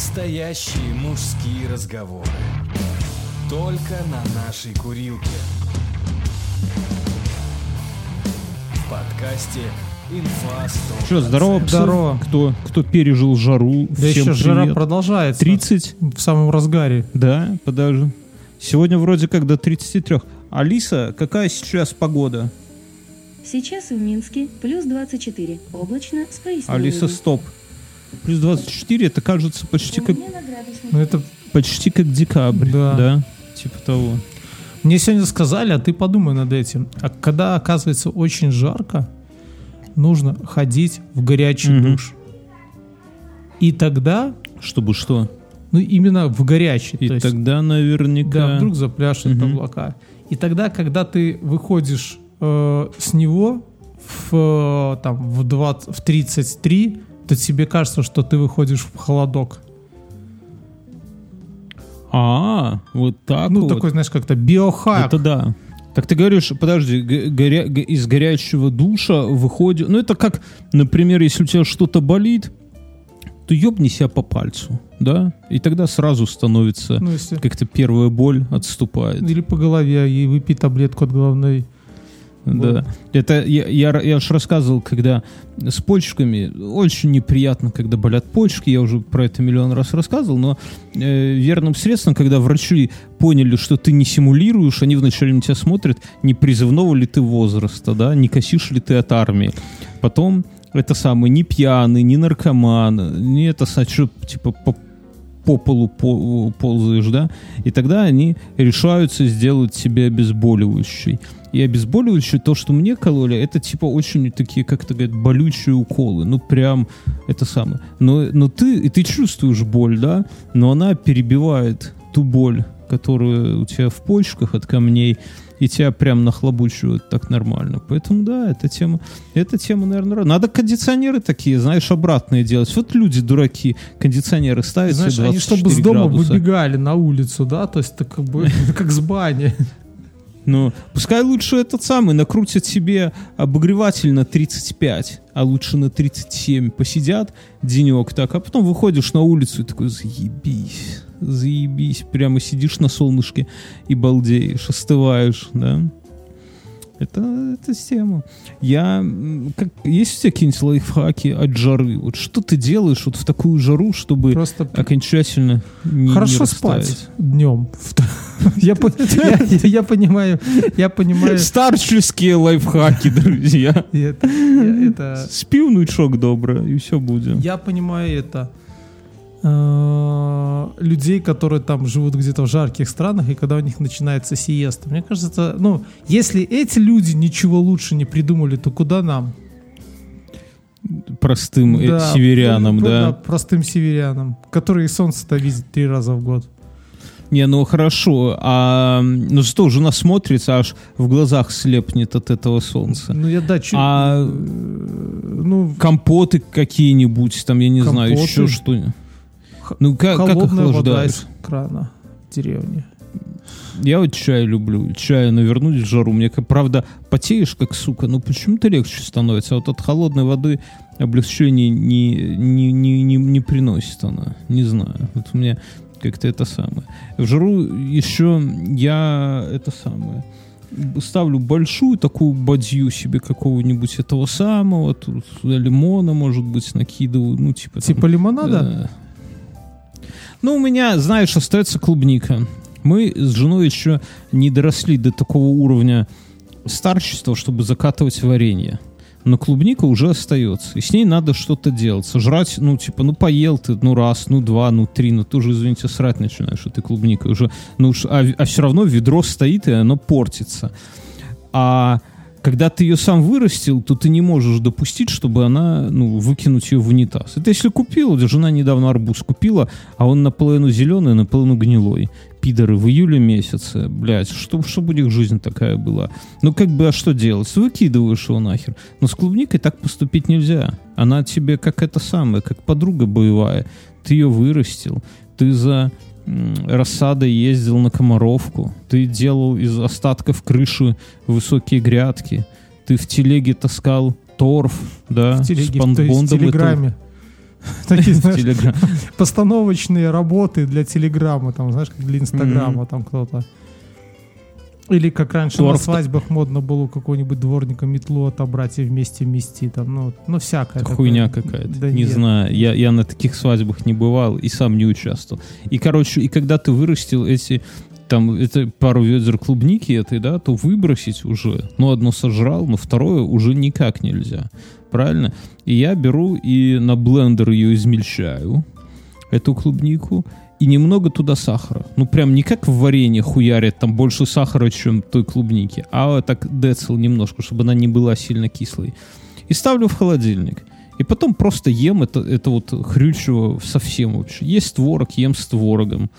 Настоящие мужские разговоры. Только на нашей курилке. В подкасте Инфа 100%. Что, здорово, псы? Здорово. Кто, кто пережил жару, Да всем еще жара привет. продолжается. 30? В самом разгаре. Да, подожди. Сегодня вроде как до 33. Алиса, какая сейчас погода? Сейчас в Минске плюс 24. Облачно с прояснениями. Алиса, стоп. Плюс 24, это кажется почти У как. Ну, это почти как декабрь. Да. Типа того. мне сегодня сказали, а ты подумай над этим. А когда оказывается очень жарко, нужно ходить в горячий Мгм. душ. И тогда, Чтобы что? ну именно в горячий. И то есть, тогда наверняка... да, вдруг запляшет Мгм. облака. И тогда, когда ты выходишь э, с него в, э, там, в, 20, в 33, то тебе кажется, что ты выходишь в холодок. А, вот так ну, вот. такой, знаешь, как-то биохак. Это да. Так ты говоришь, подожди, горя- из горячего душа выходит... Ну, это как, например, если у тебя что-то болит, то ёбни себя по пальцу, да? И тогда сразу становится... Ну, если... Как-то первая боль отступает. Или по голове, и выпей таблетку от головной. Да. Это я, я, я же рассказывал, когда с почками очень неприятно, когда болят почки. Я уже про это миллион раз рассказывал, но э, верным средством, когда врачи поняли, что ты не симулируешь, они вначале на тебя смотрят, не призывного ли ты возраста, да, не косишь ли ты от армии. Потом это самое, не пьяный, не наркоман, не это, что, типа, по, по полу по- ползаешь, да, и тогда они решаются сделать себе обезболивающий. И обезболивающее, то, что мне кололи, это типа очень такие, как то говорят, болючие уколы. Ну, прям это самое. Но, но ты, и ты чувствуешь боль, да, но она перебивает ту боль, которая у тебя в почках от камней, и тебя прям нахлобучивают так нормально. Поэтому, да, эта тема, эта тема, наверное. Надо кондиционеры такие, знаешь, обратные делать. Вот люди дураки, кондиционеры ставят Знаешь, себе они 24 чтобы с дома градуса. выбегали на улицу, да, то есть это как бы как с бани. Ну, пускай лучше этот самый накрутят себе обогреватель на 35, а лучше на 37 посидят денек так, а потом выходишь на улицу и такой, заебись, заебись, прямо сидишь на солнышке и балдеешь, остываешь, да. Это, это тема. Я, как, есть у тебя какие-нибудь лайфхаки от жары? Вот что ты делаешь вот в такую жару, чтобы Просто окончательно не, не хорошо растаять? спать днем. Я я- я понимаю, я понимаю. Старческие лайфхаки, друзья. это- это- Спи внучок добро, и все будет. Я понимаю это людей, которые там живут где-то в жарких странах, и когда у них начинается сиеста. Мне кажется, ну, если эти люди ничего лучше не придумали, то куда нам? Простым э, Да, северянам, про- да. Простым северянам, которые солнце-то видят три раза в год. Не, ну хорошо, а ну что, жена смотрится, аж в глазах слепнет от этого солнца. Ну, я да, чё- А- э, ну, Компоты какие-нибудь, там, я не знаю, Компоты? еще что Ну, как, как холодная вода охлаждаешь? из крана в деревне. Я вот чай люблю. Чая навернуть в жару. Мне, как, правда, потеешь, как сука, но почему-то легче становится. А вот от холодной воды облегчение не, не, не, не, не приносит она. Не знаю. Вот у меня как-то это самое. В жару еще я это самое ставлю большую такую бадью себе какого-нибудь этого самого, тут лимона, может быть, накидываю, ну, типа... там, Типа лимонада? Ну, у меня, знаешь, остается клубника. Мы с женой еще не доросли до такого уровня старчества, чтобы закатывать варенье. Но клубника уже остается. И с ней надо что-то делать. Сожрать, ну, типа, ну, поел ты, ну, раз, ну, два, ну, три, ну, ты уже, извините, срать начинаешь этой клубникой. Уже, ну, уж- а, все равно ведро стоит, и оно портится. А когда ты ее сам вырастил, то ты не можешь допустить, чтобы она, ну, выкинуть ее в унитаз. Это если купил, жена недавно арбуз купила, а он наполовину зеленый, наполовину гнилой. Пидоры в июле месяце, блядь, что, чтобы у них жизнь такая была. Ну, как бы, а что делать? Выкидываешь его нахер. Но с клубникой так поступить нельзя. Она тебе как это самое, как подруга боевая. Ты ее вырастил, ты за м, рассадой ездил на Комаровку, ты делал из остатков крыши высокие грядки, ты в телеге таскал торф, да, в с телеге, в панбондом этого- телеграме. Такие, в знаешь, постановочные работы для Телеграма, там, знаешь, как для Инстаграма, там кто-то. Или как раньше на Торт. свадьбах модно было у какого-нибудь дворника метлу отобрать и вместе вмести, там, ну, ну такое. Хуйня какая-то. Да не нет. знаю. Я, я на таких свадьбах не бывал и сам не участвовал. И, короче, и когда ты вырастил эти там это пару ведер клубники этой, да, то выбросить уже, ну, одно сожрал, но второе уже никак нельзя. Правильно? И я беру и на блендер ее измельчаю, эту клубнику, и немного туда сахара. Ну, прям не как в варенье хуярят, там больше сахара, чем той клубники, а так децл немножко, чтобы она не была сильно кислой. И ставлю в холодильник. И потом просто ем это, это вот хрючево совсем вообще. Есть творог, ем с творогом.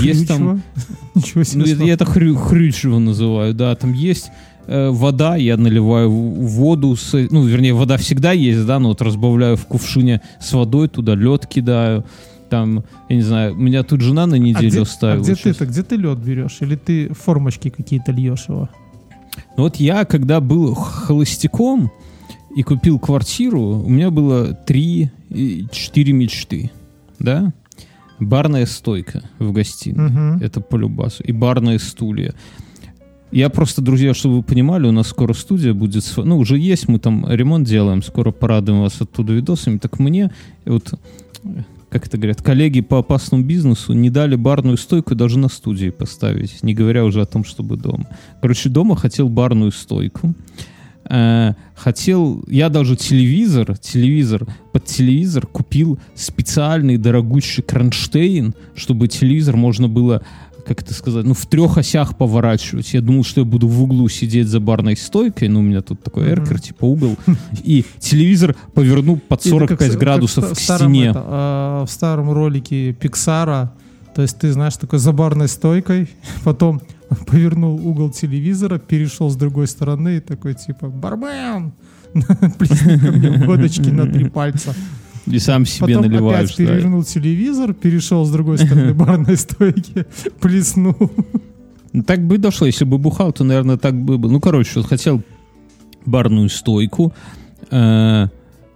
Есть там... Хрючево? Ничего себе. Ну, слава. я это хрю, хрючево называю, да. Там есть э, вода, я наливаю воду, с, ну, вернее, вода всегда есть, да, но вот разбавляю в кувшине с водой, туда лед кидаю. Там, я не знаю, меня тут жена на А неделю где, а оставила. где щас. ты-то, где ты лед берешь? Или ты формочки какие-то льешь его? Ну Вот я, когда был холостяком и купил квартиру, у меня было три, и четыре мечты, да? Барная стойка в гостиной. Мгм. Это по любасу. И барные стулья. Я просто, друзья, чтобы вы понимали, у нас скоро студия будет, ну, уже есть, мы там ремонт делаем, скоро порадуем вас оттуда видосами. Так мне, вот, как это говорят, коллеги по опасному бизнесу не дали барную стойку даже на студии поставить, не говоря уже о том, чтобы дома. Короче, дома хотел барную стойку. Э, хотел, я даже телевизор, телевизор, под телевизор купил специальный дорогущий кронштейн, чтобы телевизор можно было, как это сказать, ну, в трех осях поворачивать. Я думал, что я буду в углу сидеть за барной стойкой, ну, у меня тут такой эркер, типа угол, и телевизор поверну под Это 45 как с- градусов к стене. а, в старом ролике Пиксара, то есть ты, знаешь, такой за барной стойкой, потом повернул угол телевизора, перешел с другой стороны и такой типа «Бармен!» Плесни ко мне водочки на три пальца. И сам себе Потом наливаешь. опять да. перевернул телевизор, перешел с другой стороны барной стойки, плеснул. Ну, Так бы и дошло. Если бы бухал, то, наверное, так бы было. Ну, короче, вот хотел барную стойку, э,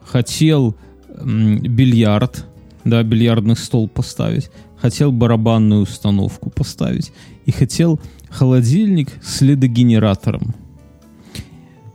хотел бильярд, да, бильярдный стол поставить, хотел барабанную установку поставить и хотел холодильник с ледогенератором.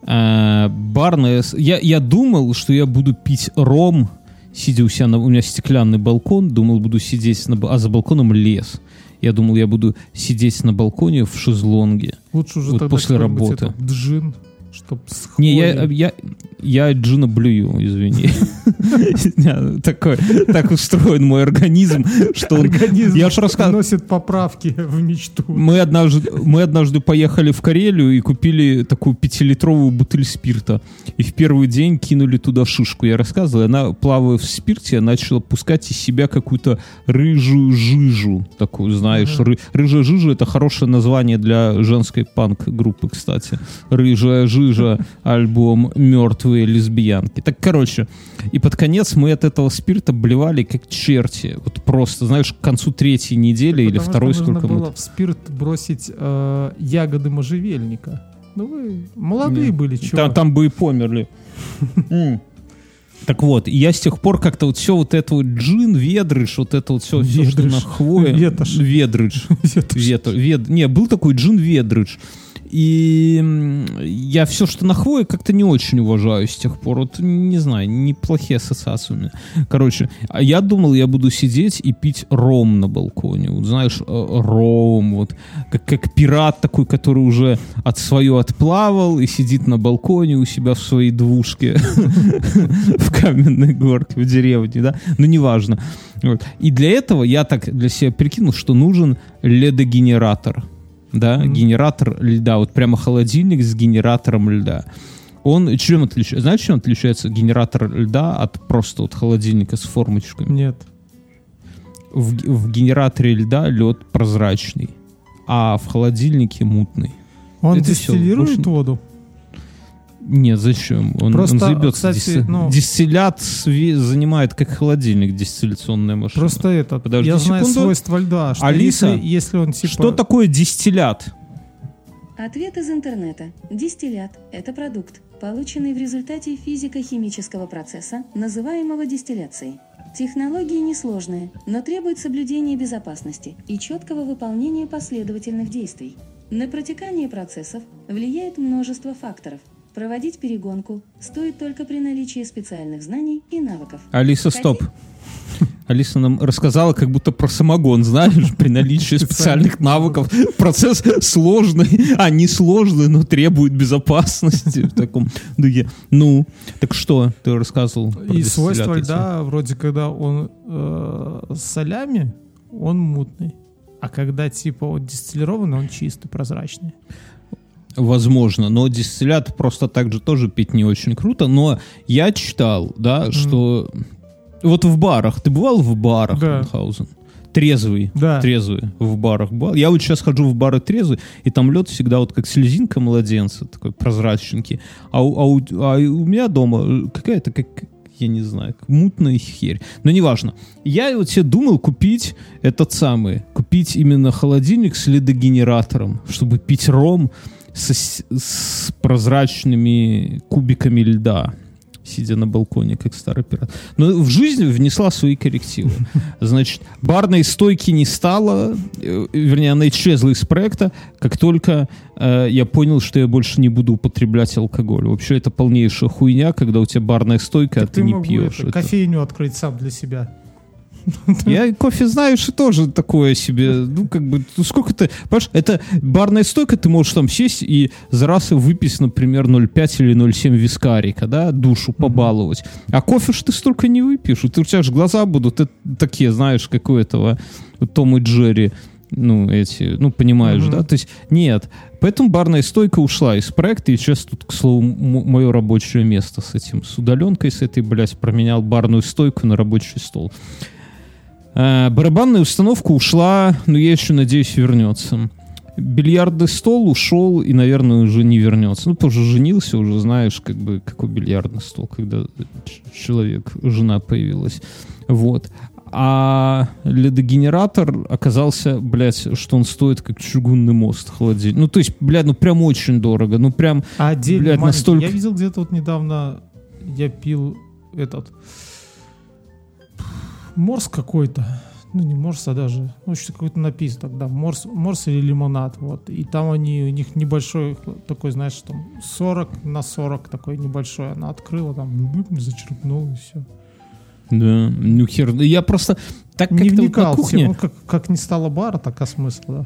Э, барная... Я, я думал, что я буду пить ром, сидя у себя на... У меня стеклянный балкон, думал, буду сидеть на... А за балконом лес. Я думал, я буду сидеть на балконе в шезлонге. Лучше уже Вот после работы. этот джин, чтоб с Не, я, я, я джина блюю, извини. Такой, так устроен мой организм, что он... Организм Я рассказывал, носит поправки в мечту. мы однажды, мы однажды поехали в Карелию и купили такую пятилитровую бутыль спирта. И в первый день кинули туда шишку. Я рассказывал, она, плавая в спирте, начала пускать из себя какую-то рыжую жижу. Такую, знаешь, ры- рыжая жижа — это хорошее название для женской панк-группы, кстати. Рыжая жижа, альбом «Мертвые лесбиянки». Так, короче, и под конец мы от этого спирта блевали как черти. Вот просто, знаешь, к концу третьей недели или Потому что второй, нужно сколько мы... было в спирт бросить э, ягоды можжевельника. Ну вы молодые Не. были, чего? Там, там бы и померли. Так вот, и я с тех пор как-то вот все вот это вот джин, ведрыш, вот это вот все, все что на хвое. Ветошь. Ведрыш. Ветр, вед... Не, был такой джин ведрыш. И я все, что на хвое, как-то не очень уважаю с тех пор. Вот, не знаю, неплохие ассоциации у меня. Короче, а я думал, я буду сидеть и пить ром на балконе. Вот знаешь, э, ром, вот как, как пират такой, который уже от свое отплавал и сидит на балконе у себя в своей двушке в каменной горке в деревне, да? Ну, неважно. И для этого я так для себя прикинул, что нужен ледогенератор. Да, Мгм. генератор льда. Вот прямо холодильник с генератором льда. Он чем отличается? Знаешь, чем отличается генератор льда от просто вот холодильника с формочками? Нет. В, в генераторе льда лед прозрачный, а в холодильнике мутный. Он Это дистиллирует больше- воду? Нет, зачем? Он, Просто, он заебется. кстати, ну- Дистиллят занимает как холодильник дистилляционная машина. Просто этот. Подожди я знаю секунду. свойства льда. Что Алиса, если, если он типа... Что такое дистиллят? Ответ из интернета. Дистиллят – это продукт. полученный в результате физико-химического процесса, называемого дистилляцией. Технологии несложные, но требуют соблюдения безопасности и четкого выполнения последовательных действий. На протекание процессов влияет множество факторов. Проводить перегонку стоит только при наличии специальных знаний и навыков. Алиса, стоп. Алиса нам рассказала как будто про самогон, знаешь, при наличии специальных навыков. Процесс сложный, а не сложный, но требует безопасности в таком духе. Ну, так что ты рассказывал? про И свойства льда, вроде когда он э, с солями, он мутный. А когда типа он дистиллированный, он чистый, прозрачный. Возможно, но дистиллят просто так же тоже пить не очень круто. Но я читал, да, что вот в барах, ты бывал в барах, Да. Мюнхгаузен? Трезвый, Да. трезвый в барах бывал. Я вот сейчас хожу в бары трезвый, и там лед всегда вот как слезинка младенца, такой прозрачненький. А у, а у- а у меня дома какая-то как я не знаю, мутная херь. Но неважно. Я вот себе думал купить этот самый, купить именно холодильник с ледогенератором, чтобы пить ром с, с прозрачными кубиками льда, сидя на балконе, как старый пират. Но в жизнь внесла свои коррективы. Значит, барной стойки не стало, э, вернее, она исчезла из проекта, как только э, я понял, что я больше не буду употреблять алкоголь. Вообще, это полнейшая хуйня, когда у тебя барная стойка, а ты, не мог бы пьешь. это, Это- кофейню открыть сам для себя. Я кофе, знаешь, и тоже такое себе. Ну, как бы, ну, сколько ты... Понимаешь, это барная стойка, ты можешь там сесть и за раз выпить, например, 0,5 или 0,7 вискарика, да, душу побаловать. А кофе ж ты столько не выпьешь. и У тебя же глаза будут такие, знаешь, как у этого у Том и Джерри. Ну, эти, ну, понимаешь, Мгм. да? То есть, нет. Поэтому барная стойка ушла из проекта, и сейчас тут, к слову, мое рабочее место с этим, с удаленкой, с этой, блядь, променял барную стойку на рабочий стол. Э, Барабанная установка ушла, но я еще надеюсь вернется. Бильярдный стол ушел и, наверное, уже не вернется. Ну, тоже женился, уже знаешь, как бы, какой бильярдный стол, когда человек, жена появилась. Вот. А ледогенератор оказался, блядь, что он стоит как чугунный мост холодильник. Ну, то есть, блядь, ну прям очень дорого. Ну, прям А отдельно Блядь, настолько- Я видел где-то вот недавно, я пил этот морс какой-то. Ну, не морс, а даже, ну, что какой-то напис тогда, морс, морс или лимонад, вот. И там они, у них небольшой такой, знаешь, там 40 на 40 такой небольшой. Она открыла, там, зачерпнула и все. да, ну хер. Я просто так Не вот вникал, в кухне... тему, как, как не стало бара, так а смысл, да.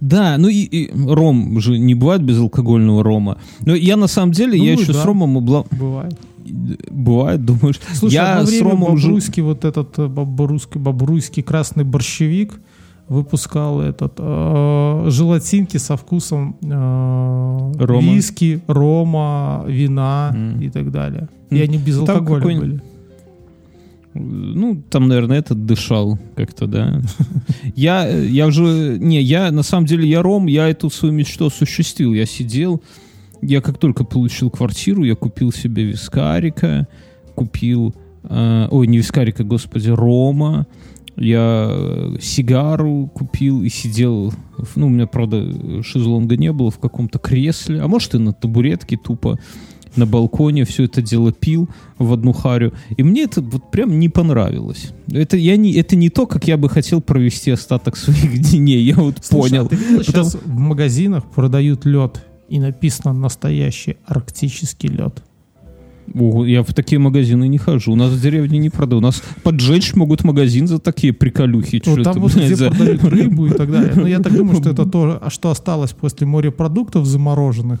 Да, ну и, и ром же не бывает безалкогольного рома. Но я на самом деле, я Ну, еще да. с ромом обла... Бывает. Бывает, думаешь. Слушай, я одно с время ромом же... Бобруйский, вот этот э, бобруйский, бобруйский красный борщевик выпускал этот э, желатинки со вкусом э, Рома. виски, рома, вина М. и так далее. И они без Там алкоголя какой- были. Ну, там, наверное, этот дышал как-то, да. Я, я уже... Не, я, на самом деле, я ром, я эту свою мечту осуществил. Я сидел, я как только получил квартиру, я купил себе вискарика, купил... э, ой, не вискарика, господи, рома. Я э, сигару купил и сидел... Ну, у меня, правда, шезлонга не было в каком-то кресле, а может и на табуретке тупо на балконе все это дело пил в одну харю. И мне это вот прям не понравилось. Это, я не, это не то, как я бы хотел провести остаток своих дней. Я вот Слушай, понял. а ты видел, Потому- сейчас в магазинах продают лед и написано настоящий арктический лед. Ого, я в такие магазины не хожу. У нас в деревне не продают. У нас поджечь могут магазин за такие приколюхи. Вот там вот где за- продают рыбу и так далее. Но я так думаю, что это то, а что осталось после морепродуктов замороженных.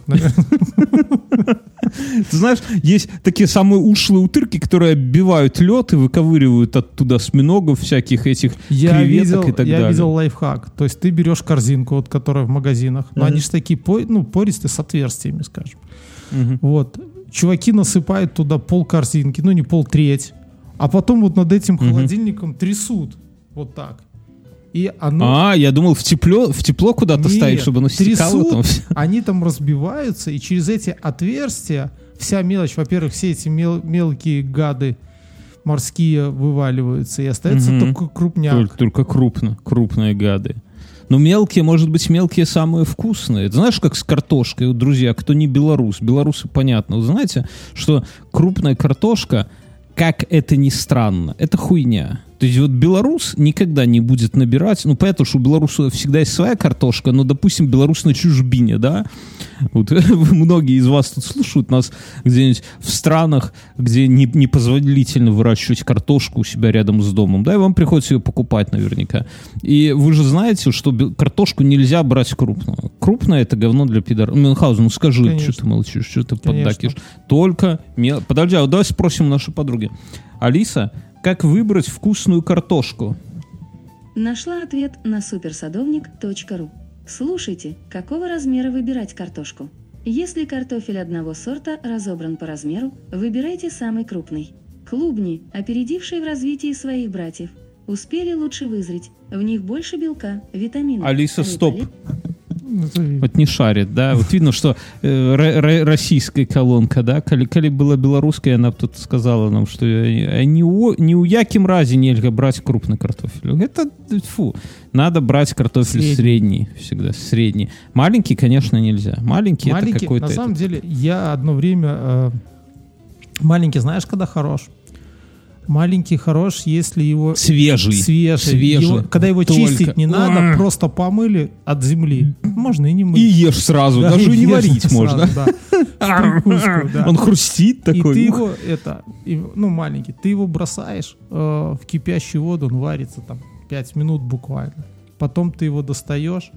Ты знаешь, есть такие самые ушлые утырки, которые оббивают лед и выковыривают оттуда осьминогов, всяких этих Я креветок видел, и так я далее. видел лайфхак. То есть ты берешь корзинку, вот, которая в магазинах, но они же такие ну, пористые с отверстиями, скажем. Вот. Чуваки насыпают туда пол корзинки, ну не пол треть, а потом вот над этим холодильником трясут вот так. И оно, А, я думал, в тепло, в тепло куда-то Нет, ставить, чтобы оно стекало трясут, там. они там разбиваются, и через эти отверстия вся мелочь, во-первых, все эти мел- мелкие гады морские вываливаются, и остается Мгм. только крупняк. Только, только крупно, крупные гады. Но мелкие, может быть, мелкие самые вкусные. Это знаешь, как с картошкой, вот, друзья, кто не белорус, белорусы понятно. Вы знаете, что крупная картошка, как это ни странно, это хуйня. То есть вот белорус никогда не будет набирать, ну понятно, что у белоруса всегда есть своя картошка, но, допустим, белорус на чужбине, да, вот многие из вас тут слушают нас где-нибудь в странах, где не, непозволительно выращивать картошку у себя рядом с домом, да, и вам приходится ее покупать наверняка. И вы же знаете, что картошку нельзя брать крупную. Крупная это говно для пидора. Мюнхгаузен, ну скажи, Конечно. что ты молчишь, что ты Конечно. поддакишь. Только... Подожди, а вот давай спросим нашей подруги. Алиса, как выбрать вкусную картошку? Нашла ответ на суперсадовник.ру. Слушайте, какого размера выбирать картошку. Если картофель одного сорта разобран по размеру, выбирайте самый крупный. Клубни, опередившие в развитии своих братьев, успели лучше вызреть. В них больше белка, витаминов. Алиса, стоп. Вот не шарит, да? Вот видно, что э, ро- ро- российская колонка, да? Коли, коли была белорусская, она тут сказала нам, что э, ни у, ни у яким разе нельзя брать крупный картофель. Это, э, фу, надо брать картофель Средний. средний, всегда, средний. Маленький, конечно, нельзя. Маленький, это Маленький, какой-то... на самом этот- деле, я одно время... э, маленький, знаешь, когда хорош? Маленький хорош, если его Свежий. свежий. Свежий. Его- когда его Только. чистить не надо, Ах. просто помыли от земли. Можно и не мыть. И ешь сразу, Да, даже и не варить сразу, можно. да. Прикуску, да. Он хрустит И такой. ты ух. его, это, и- ну, маленький, ты его бросаешь э, в кипящую воду, он варится там 5 минут буквально. Потом ты его достаешь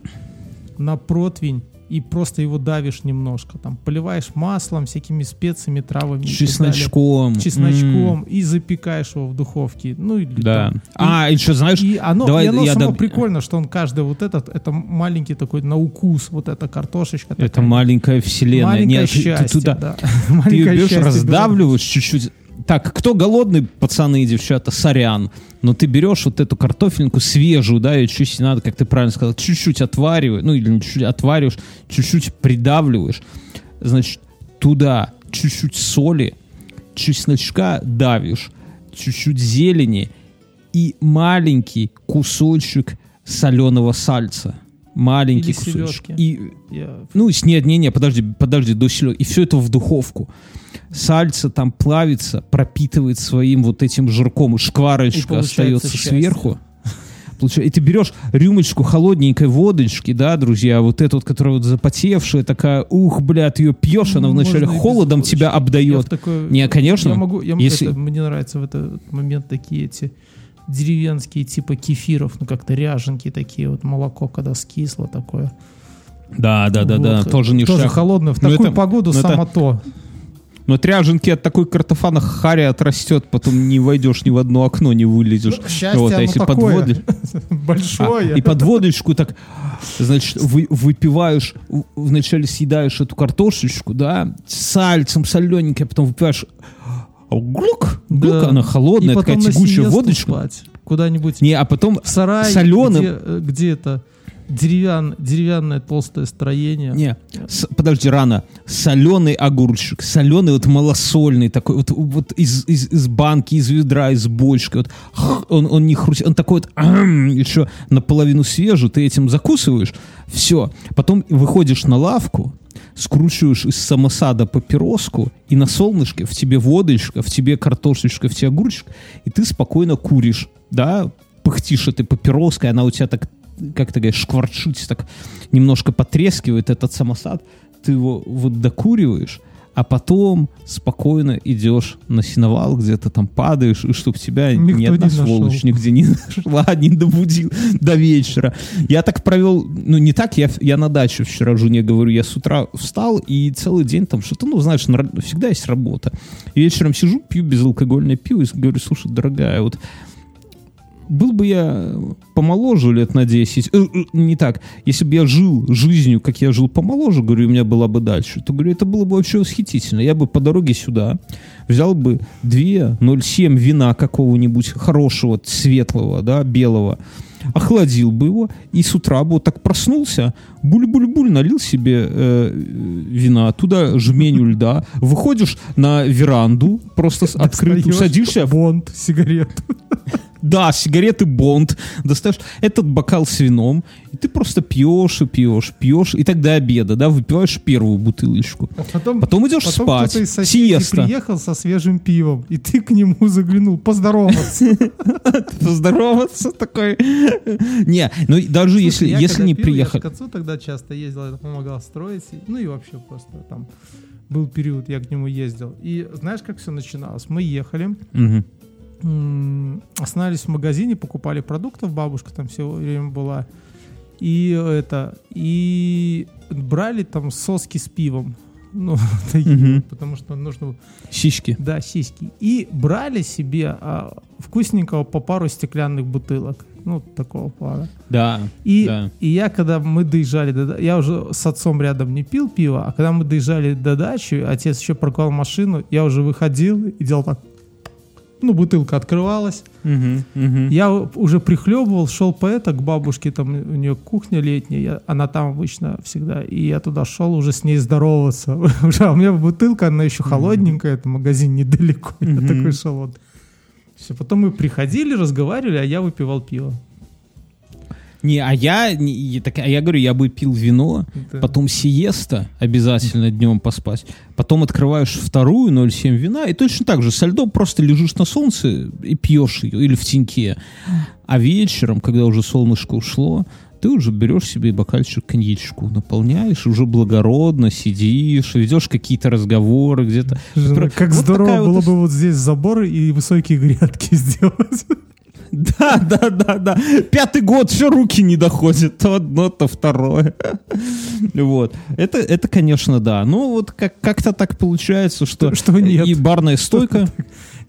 на противень и просто его давишь немножко. Там поливаешь маслом, всякими специями, травами. и так далее. Чесночком. Чесночком М, и запекаешь его в духовке. Ну, или Да. там. А, еще знаешь, И оно, давай и оно я само доб- прикольно, что он каждый вот этот, это маленький такой на укус, вот эта картошечка. это такая. маленькая вселенная. Маленькое Нет, ты- ты счастье, туда, да. Ты ее берешь, счастье раздавливаешь чуть-чуть. Так, кто голодный, пацаны и девчата, сорян. Но ты берешь вот эту картофельнику свежую, да, ее чуть надо, как ты правильно сказал, чуть-чуть отвариваешь, ну или чуть-чуть отвариваешь, чуть-чуть придавливаешь. Значит, туда чуть-чуть соли, чесночка давишь, чуть-чуть зелени и маленький кусочек соленого сальца. Маленький Или кусочек. селедки. И Я ну, с- нет, не, не, подожди, подожди, до селедки. И все это в духовку. Сальце там плавится, пропитывает своим вот этим жирком, и И шкварочка получается остается счастье. сверху. И ты берешь рюмочку холодненькой водочки, да, друзья, вот эту вот, которая вот запотевшая, такая, ух, бля, ты ее пьешь, она Можно вначале и холодом тебя обдает. такое- Не, конечно. Я могу, я, если- это, мне нравится в этот момент такие эти деревенские типа кефиров, ну как-то ряженки такие, вот молоко, когда скисло такое. Да, да, да, да, Вот. тоже не Тоже холодное. В Ну, такую это- погоду ну, это- само то. Но тряженки от такой картофана харя отрастет, потом не войдешь ни в одно окно, не вылезешь. Ну, счастье, вот, а если такое. подводишь... Большое. А, и под водочку так, значит, вы, выпиваешь, вначале съедаешь эту картошечку, да, сальцем, солененькой, потом выпиваешь, а глук, глук, Да. она холодная, такая тягучая водочка. Куда-нибудь Не, а потом в сарай, солёным- где, э, где это деревян, деревянное толстое строение. Не, с- подожди, рано. Соленый огурчик, соленый вот малосольный такой, вот, вот из, из, из банки, из ведра, из бочки. Вот, он, он не хрустит, он такой вот еще наполовину свежий, ты этим закусываешь, все. Потом выходишь на лавку, скручиваешь из самосада папироску, и на солнышке в тебе водочка, в тебе картошечка, в тебе огурчик, и ты спокойно куришь, да, пыхтишь этой папироской, она у тебя так, как ты говоришь, шкварчит, так немножко потрескивает этот самосад, ты его вот докуриваешь, а потом спокойно идешь на сеновал, где-то там падаешь, и чтоб тебя ни Никто одна не нашел. сволочь нигде не нашла, не добудил до вечера. Я так провел, ну не так, я, я на даче вчера жене говорю, я с утра встал и целый день там что-то, ну знаешь, на всегда есть работа. И вечером сижу, пью безалкогольное пиво и говорю, слушай, дорогая, вот был бы я помоложе лет на 10, э, э, не так, если бы я жил жизнью, как я жил помоложе, говорю, у меня была бы дальше, то, говорю, это было бы вообще восхитительно. Я бы по дороге сюда взял бы 2,07 вина какого-нибудь хорошего, светлого, да, белого, охладил бы его, и с утра бы вот так проснулся, буль-буль-буль, налил себе э, вина, туда жменю льда, выходишь на веранду, просто с- открытую, Достаешь садишься, Бонд, сигарету. Да, сигареты Бонд, достаешь этот бокал с вином, и ты просто пьешь и пьешь, пьешь, и так до обеда, да, выпиваешь первую бутылочку. А потом, Потом идешь потом спать, кто-то из соседей сиеста. приехал со свежим пивом, и ты к нему заглянул поздороваться. Поздороваться такой. Не, ну даже если, если не пил, Я к отцу тогда часто ездил, это помогал строить. Ну и вообще просто там был период, я к нему ездил. И знаешь, как все начиналось? Мы ехали, Мгм. Остановились в магазине, покупали продуктов, бабушка там все время была. И это, и брали там соски с пивом. Ну, такие, вот, потому что нужно Сиськи. да, сиськи. И брали себе а, вкусненького по пару стеклянных бутылок. Ну, такого плана. Да. И, Да. и я, когда мы доезжали до... Я уже с отцом рядом не пил пиво, а когда мы доезжали до дачи, отец еще парковал машину, я уже выходил и делал так. Ну, бутылка открывалась. Мгм, мгм. Я уже прихлебывал, шел по это к бабушке, там у нее кухня летняя, я- она там обычно всегда, и я туда шел уже с ней здороваться. Уже, а у меня бутылка, она еще холодненькая, это магазин недалеко, я Мгм. такой шел вот. Все, потом мы приходили, разговаривали, а я выпивал пиво. Не, а я, не- так- а я говорю, я бы пил вино, Это- потом сиеста, обязательно днем поспать, потом открываешь вторую 0,7 вина, и точно так же со льдом просто лежишь на солнце и пьешь ее, или в теньке. А вечером, когда уже солнышко ушло, ты уже берешь себе бокальчик коньячку, наполняешь, уже благородно сидишь, ведешь какие-то разговоры где-то. Жена, Как вот здорово вот было ис- бы вот здесь заборы и высокие грядки сделать. Да, да, да, да. Пятый год, все руки не доходят. То одно, то второе. Вот. Это, это конечно, да. Ну, вот как- как-то так получается, что, Что нет. и барная стойка,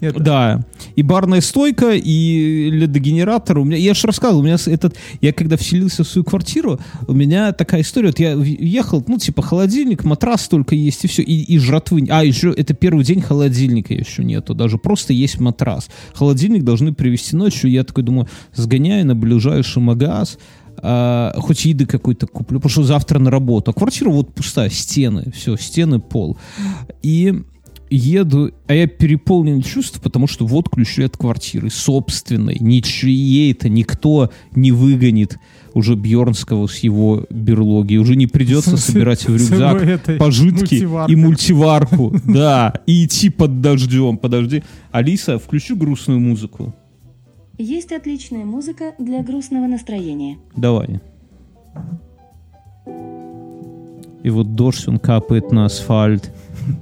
Нет, да, и барная стойка, и ледогенератор. У меня, я же рассказывал, у меня этот, я когда вселился в свою квартиру, у меня такая история, вот я ехал, ну, типа, холодильник, матрас только есть, и все, и, и жратвы. А, еще это первый день холодильника еще нету, даже просто есть матрас. Холодильник должны привезти ночью, я такой думаю, сгоняю на ближайший магаз, а, хоть еды какой-то куплю, потому что завтра на работу. А квартира вот пустая, стены, все, стены, пол. И еду, а я переполнен чувств, потому что вот ключи от квартиры, собственной, ничьей это никто не выгонит уже Бьернского с его берлоги. Уже не придется С- собирать в рюкзак пожитки мультиваркой. и мультиварку. Да, и идти под дождем. Подожди. Алиса, включи грустную музыку. Есть отличная музыка для грустного настроения. Давай. И вот дождь, он капает на асфальт.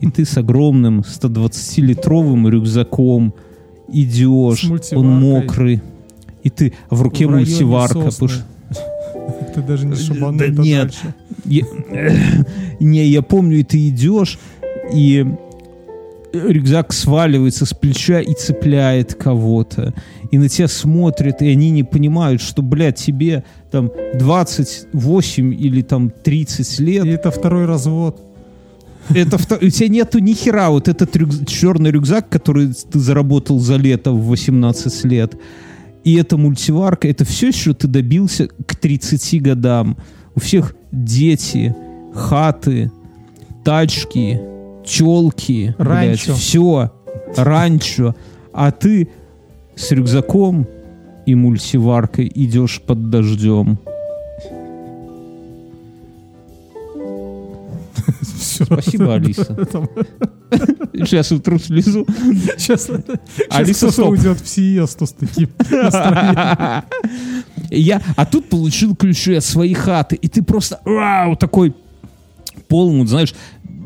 И ты с огромным 120-литровым рюкзаком идешь. Он мокрый. И ты в руке В мультиварка. Ты даже не шибанул Да нет. Я- Не, я помню, и ты идешь, и рюкзак сваливается с плеча и цепляет кого-то. И на тебя смотрят, и они не понимают, что, блядь, тебе там 28 или там 30 лет. И это второй развод. Это У тебя нету ни хера вот этот рюкз- черный рюкзак, который ты заработал за лето в 18 лет. И эта мультиварка, это все, что ты добился к 30 годам. У всех дети, хаты, тачки, челки, Ранчо. все, ранчо. А ты с рюкзаком и мультиваркой идешь под дождем. Спасибо, Алиса. Сейчас утру слезу. Сейчас Алиса, уйдет в сиесту с таким. Я, а тут получил ключи от своей хаты, и ты просто вау, такой вот, знаешь,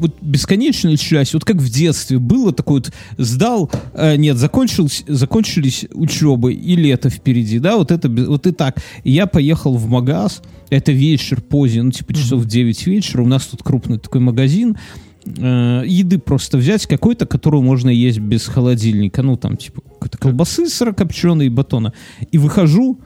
вот бесконечная часть, вот как в детстве было, такой вот сдал, э, нет, закончились, закончились учебы, и лето впереди, да, вот это, вот и так. И я поехал в магаз, это вечер поздний, ну, типа часов в 9 вечера, у нас тут крупный такой магазин, э, еды просто взять какой-то, которую можно есть без холодильника, ну, там, типа, какой-то колбасы сырокопченой и батона. И выхожу,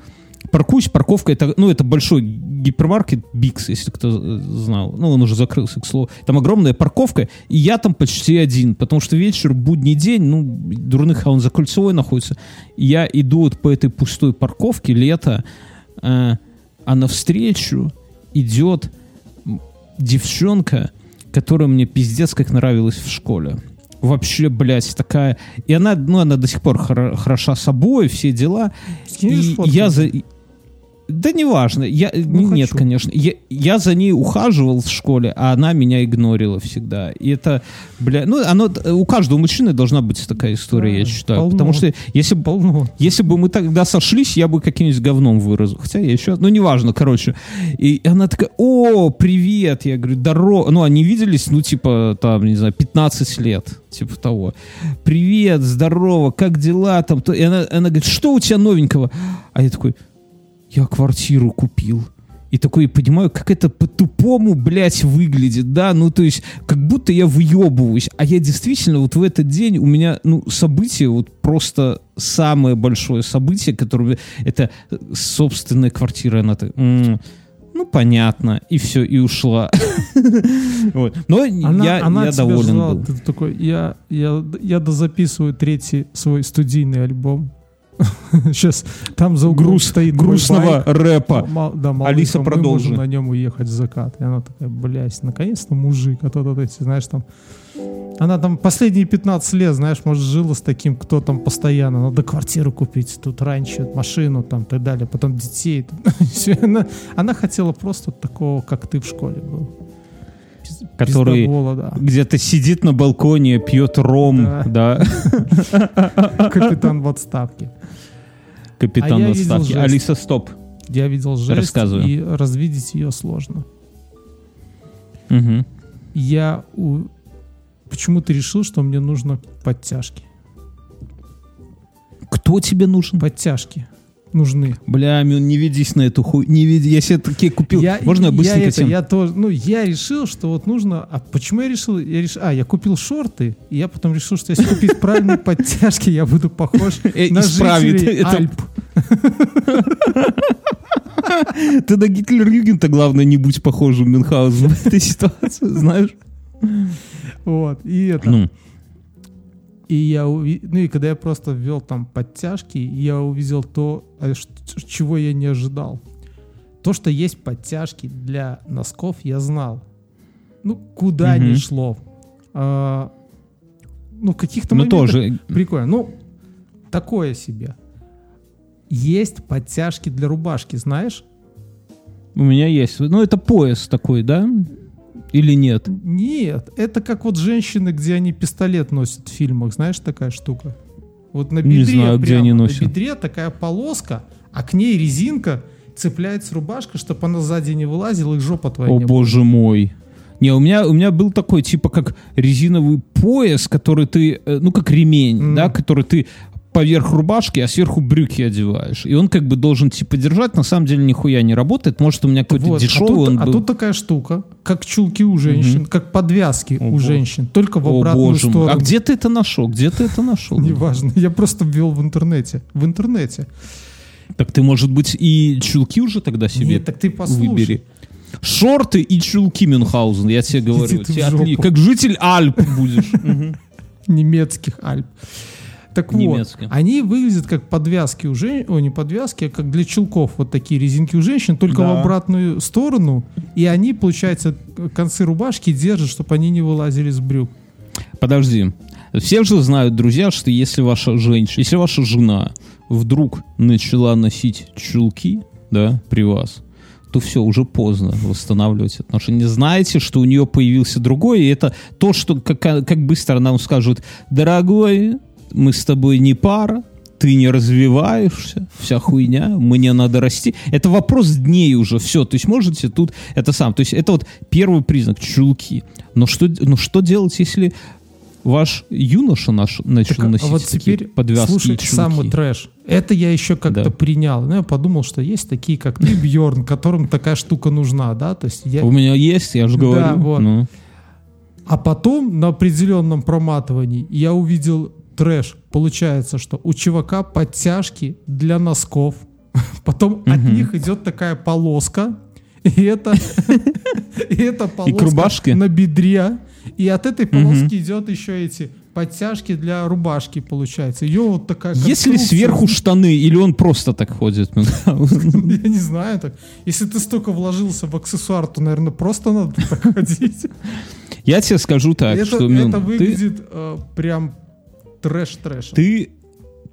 паркуюсь, парковка, это, ну, это большой гипермаркет Бикс, если кто э, знал. Ну, он уже закрылся, к слову. Там огромная парковка, и я там почти один, потому что вечер, будний день, ну, дурных, а он за кольцевой находится. Я иду вот по этой пустой парковке, лето, э, а навстречу идет девчонка, которая мне пиздец как нравилась в школе. вообще, блядь, такая... И она, ну, она до сих пор хоро- хороша собой, все дела. Скинешь И фотку? я за... Да неважно. Я... Ну, Нет, хочу. конечно. Я, я за ней ухаживал в школе, а она меня игнорила всегда. И это, бля... Ну, оно... У каждого мужчины должна быть такая история, Да, я считаю. полно. Потому что если бы Полно. если бы мы тогда сошлись, я бы каким-нибудь говном выразил. Хотя я еще... Ну, неважно, короче. И она такая, о, привет. Я говорю, здорово. Ну, они виделись, ну, типа, там, не знаю, 15 лет. Типа того. Привет, здорово, как дела там? И она, она говорит, что у тебя новенького? А я такой, я квартиру купил. И такой, понимаю, как это по-тупому, блядь, выглядит, да, ну, то есть, как будто я выебываюсь, а я действительно вот в этот день у меня, ну, событие, вот просто самое большое событие, которое, это собственная квартира, она так, ну, понятно, и все, и ушла. Вот. Но Она, я, она я доволен ждала, был. ты такой, я, я, я дозаписываю третий свой студийный альбом. Сейчас там за углом Груз, стоит грустного байк. рэпа. Ма- да, малышка, Алиса, мы продолжи. можем на нем уехать в закат. И она такая, блядь, наконец-то мужик. А то, то, то, знаешь, там... Она там последние 15 лет, знаешь, может, жила с таким, кто там постоянно. Надо квартиру купить, тут раньше машину, там, и так далее. Потом детей. Она, она хотела просто такого, как ты в школе был. Который- да. Где-то сидит на балконе, пьет ром, Да. да, Капитан в отставке. А капитан я в отставке. Алиса, стоп. Я видел жесть, Рассказывай. и развидеть ее сложно. Мгм. я у- почему-то решил, что мне нужно подтяжки. Кто тебе нужен? Подтяжки нужны. Бля, Мюн, не ведись на эту хуй. Не веди. Я себе такие купил. Я, Можно я быстренько я, это, тем? я тоже, ну, я решил, что вот нужно. А почему я решил? Я решил, а, я купил шорты, и я потом решил, что если купить правильные подтяжки, я буду похож Э, на жителей. Альп. Ты на Гитлер-Югента, главное, не будь похожим Мюнхгаузену в этой ситуации, знаешь? Вот. И это. И я уви- ну и когда я просто ввел там подтяжки, я увидел то, э, чего я не ожидал. То, что есть подтяжки для носков, я знал. Ну, куда Мгм. ни шло. А, ну, каких-то ну моментах тоже. прикольно. Ну, такое себе. Есть подтяжки для рубашки, знаешь? У меня есть. Ну, это пояс такой, да? Или нет? Нет, это как вот женщины, где они пистолет носят в фильмах, знаешь, такая штука. Вот на Не бедре, знаю, где прямо, они носят. на бедре такая полоска, а к ней резинка цепляется рубашка, чтобы она сзади не вылазила и жопа твоя О не была. боже мой. Не, у меня, у меня был такой, типа, как резиновый пояс, который ты, э, ну, как ремень, Мгм. да, который ты поверх рубашки, а сверху брюки одеваешь. И он как бы должен, типа, держать. На самом деле нихуя не работает. Может, у меня какой-то Вот, дешевый а тут, он а был. тут такая штука, как чулки у женщин, как подвязки О, у боже. женщин, только в О обратную боже мой. сторону. А где ты это нашел? Где ты это нашел? Неважно, я просто ввел в интернете. В интернете. Так ты, может быть, и чулки уже тогда себе Нет, так ты послушай. выбери. Шорты и чулки Мюнхгаузен, я тебе говорю. ты в Тебе жопу. отли- Как житель Альп будешь. Немецких Альп. Так вот, Немецких. они выглядят как подвязки у женщин, о, не подвязки, а как для чулков, вот такие резинки у женщин, только Да. в обратную сторону, и они, получается, концы рубашки держат, чтобы они не вылазили с брюк. Подожди. Все же знают, друзья, что если ваша женщина, если ваша жена вдруг начала носить чулки, да, при вас, то все, уже поздно восстанавливать отношения. Знаете, что у нее появился другой, и это то, что как, как быстро нам скажут, дорогой, мы с тобой не пара, ты не развиваешься, вся хуйня, мне надо расти. Это вопрос дней уже, все. То есть можете тут это сам. То есть это вот первый признак чулки. Но что, но что делать, если ваш юноша наш начал Так, а носить вот такие теперь подвязки слушай чулки? самый трэш. Это я еще как-то Да. принял. Ну, я подумал, что есть такие, как ты, Бьорн, которым такая штука нужна, да? То есть я, У меня есть, я же Да, говорю. вот. Ну. А потом на определенном проматывании я увидел трэш. Получается, что у чувака подтяжки для носков. Потом от них идет такая полоска. И это, и это полоска рубашке? на бедре. И от этой полоски идет еще эти подтяжки для рубашки, получается. Ее вот такая Если сверху штаны, или он просто так ходит? Я не знаю так. Если ты столько вложился в аксессуар, то, наверное, просто надо так ходить. Я тебе скажу так, это, что Мюн, это выглядит э, прям трэш-трэш. ты,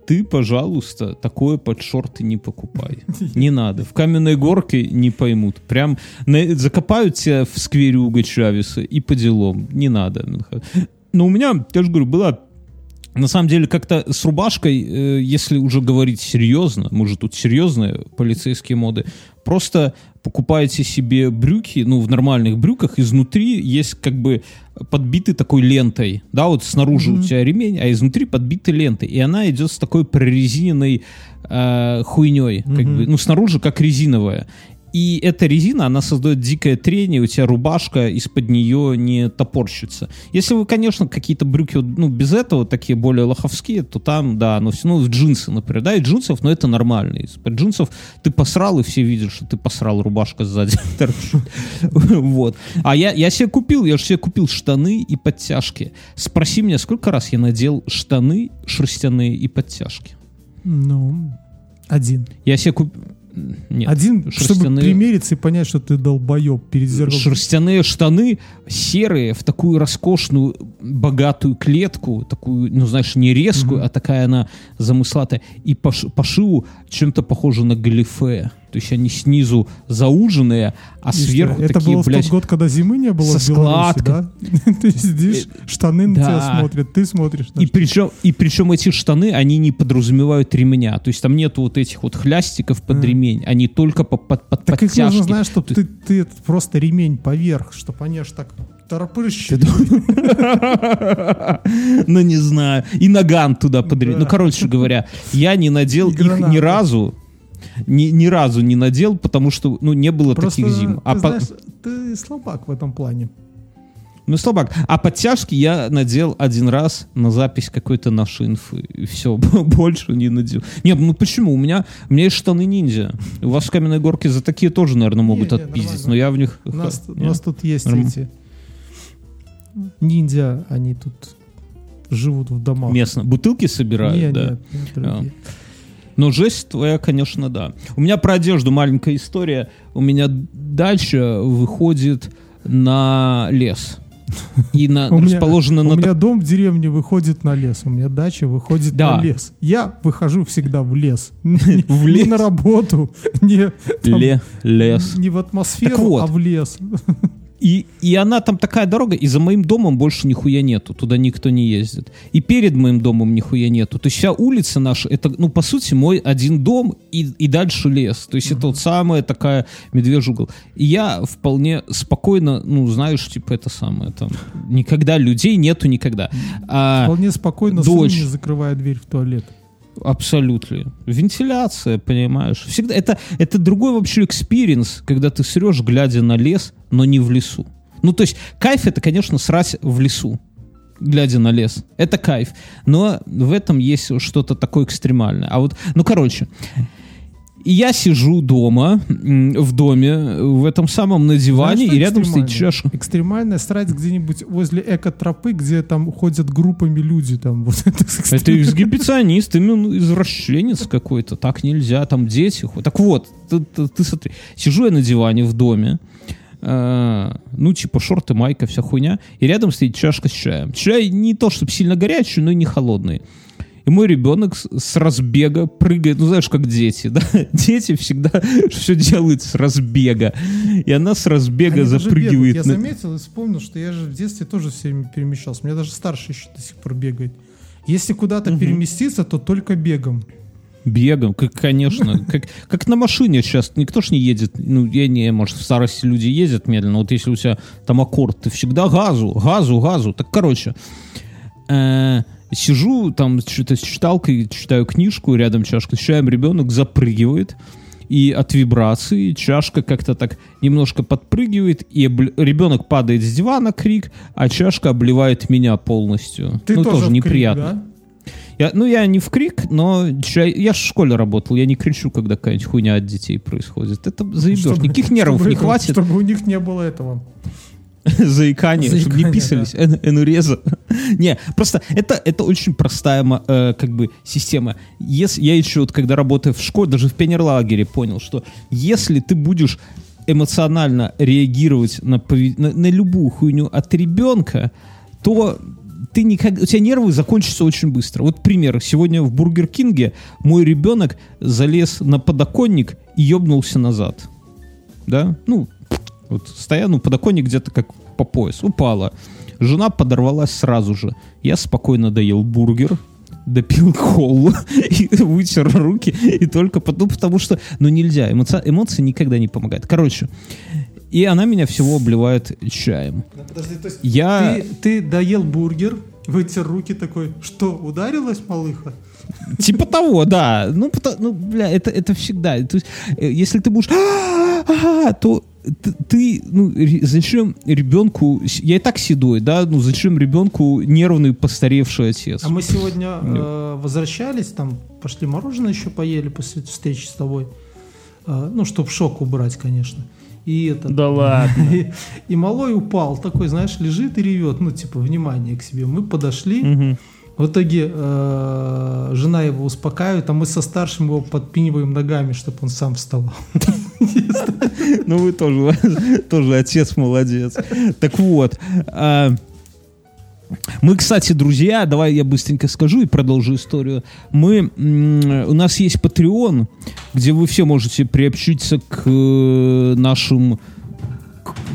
ты, пожалуйста, такое под шорты не покупай. Не надо. В каменной горке не поймут. Прям на- закопают тебя в сквере Уга Чавеса и по делам. Не надо. Но у меня, я же говорю, была на самом деле, как-то с рубашкой, э, если уже говорить серьезно, мы же тут серьезные полицейские моды, просто покупаете себе брюки, ну, в нормальных брюках, изнутри есть как бы подбиты такой лентой, да, вот снаружи у тебя ремень, а изнутри подбиты лентой, и она идет с такой прорезиненной э, хуйней, как бы, ну, снаружи как резиновая. И эта резина, она создает дикое трение, у тебя рубашка из-под нее не топорщится. Если вы, конечно, какие-то брюки, ну, без этого, такие более лоховские, то там, да, но все, ну, в джинсы, например, да, и джинсов, но это нормально. Из-под джинсов ты посрал, и все видят, что ты посрал, рубашка сзади. Вот. А я, я себе купил, я же себе купил штаны и подтяжки. Спроси меня, сколько раз я надел штаны шерстяные и подтяжки? Ну, один. Я себе купил... Нет, один, чтобы шерстяные- примериться и понять, что ты долбоеб перед зеркалом. Шерстяные штаны серые в такую роскошную богатую клетку, такую, ну знаешь, не резкую, а такая она замыслатая, и по, по шиву чем-то похоже на галифе. То есть они снизу зауженные, а И что, сверху Это такие, было в блядь, тот год, когда зимы не было со в Беларуси, да? Ты сидишь, штаны на тебя смотрят, ты смотришь И причем, и причем эти штаны, они не подразумевают ремня. То есть там нету вот этих вот хлястиков под ремень. Они только по, под, под Так их нужно, подтяжки. знаешь, чтобы То ты, просто ремень поверх, чтобы они аж так торопырщи. Ну, не знаю. И наган туда. Да. Ну, короче говоря, я не надел их ни разу. Ни, ни разу не надел, потому что, ну, не было Просто, таких зим. ты А по- знаешь, ты слабак в этом плане. Ну, слабак. А подтяжки я надел один раз на запись какой-то нашей инфы. И все, больше не надел. Нет, ну почему? У меня, у меня есть штаны ниндзя. У вас в каменной горке за такие тоже, наверное, могут Не, не, отпиздить. нормально. Но я в них... У нас, у Не? нас тут есть Норм- эти ниндзя, они тут живут в домах. Местно. Бутылки собирают, Не, да. нет, нет, другие. Но жесть твоя, конечно, да. У меня про одежду маленькая история. У меня дальше выходит на лес. И на, У меня- расположена У на... меня дом в деревне выходит на лес, у меня дача выходит Да. на лес. Я выхожу всегда в лес. В Не лес? на работу, не, лес. не в атмосферу, а в лес. И, и она там такая дорога, и за моим домом больше нихуя нету, туда никто не ездит. И перед моим домом нихуя нету. То есть вся улица наша, это, ну, по сути, мой один дом и, и дальше лес. То есть это вот самая такая медвежий угол. И я вполне спокойно, ну, знаешь, типа это самое, там, никогда людей нету никогда. А, Вполне спокойно дочь. сын не закрывая дверь в туалет. Абсолютно. Вентиляция, понимаешь. Всегда это, это другой вообще experience, когда ты срешь, глядя на лес, но не в лесу. Ну, то есть, кайф это, конечно, срать в лесу, глядя на лес. Это кайф. Но в этом есть что-то такое экстремальное. А вот, ну, короче, и я сижу дома, в доме, в этом самом на диване, Знаешь, и рядом стоит чашка. Экстремальная срать где-нибудь возле эко-тропы, где там ходят группами люди. Там, вот это Это эксгибиционист, именно извращенец какой-то. Так нельзя, там дети ходят. Так вот, ты, ты- ты смотри. Сижу я на диване в доме, э, ну, типа шорты, майка, вся хуйня, и рядом стоит чашка с чаем. Чай не то, чтобы сильно горячий, но и не холодный. И мой ребенок с, разбега прыгает, ну знаешь, как дети, да? Дети всегда все делают с разбега. И она с разбега Они запрыгивает. Я на- заметил и вспомнил, что я же в детстве тоже все время перемещался. У меня даже старший еще до сих пор бегает. Если куда-то переместиться, то только бегом. Бегом, как, конечно. Как, как на машине сейчас. Никто ж не едет. Ну, я не, может, в старости люди ездят медленно. Вот если у тебя там аккорд, ты всегда газу, газу, газу. Так, короче, э, сижу там что-то с читалкой, читаю книжку, рядом чашка с чаем, ребенок запрыгивает. И от вибрации чашка как-то так немножко подпрыгивает, и обл- ребенок падает с дивана, крик, а чашка обливает меня полностью. Ты ну, тоже, тоже в крик, неприятно. да? Я, ну, я не в крик, но ча- я в школе работал, я не кричу, когда какая-нибудь хуйня от детей происходит. Это заебешь. Никаких нервов чтобы не хватит. Чтобы у них не было этого. Заикание, чтобы не Заикание, писались, эн- энуреза. Не, просто это, это очень простая э, как бы система. Если, я еще вот когда работаю в школе, даже в пионерлагере понял, что если ты будешь эмоционально реагировать на, на, на любую хуйню от ребенка, то ты никак, у тебя нервы закончатся очень быстро. Вот пример. Сегодня в Бургер Кинге мой ребенок залез на подоконник и ёбнулся назад. Да? Ну, вот стоя, ну, подоконник где-то как по пояс. Упала. Жена подорвалась сразу же. Я спокойно доел бургер, допил колу и вытер руки. И только потом, потому что, ну, нельзя. Эмоци- эмоции никогда не помогают. Короче, и она меня всего обливает чаем. Подожди, то есть Я... ты, ты доел бургер, вытер руки такой, что, ударилась малыха? Типа того, да. Ну, ну бля, это, это всегда. То есть, э, если ты будешь, «А-а-а», то т- ты, ну, зачем ребенку, я и так седой, да, ну, зачем ребенку нервный постаревший отец? А мы сегодня э, возвращались, там пошли мороженое еще поели после встречи с тобой. Э, ну, чтобы шок убрать, конечно. И это... Да ладно. И, и малой упал, такой, знаешь, лежит и ревет, ну, типа, внимание к себе. Мы подошли, в итоге э, жена его успокаивает, а мы со старшим его подпиниваем ногами, чтобы он сам вставал. Ну, вы тоже, тоже отец молодец. Так вот, а, мы, кстати, друзья, давай я быстренько скажу и продолжу историю. Мы, у нас есть Patreon, где вы все можете приобщиться к э, нашим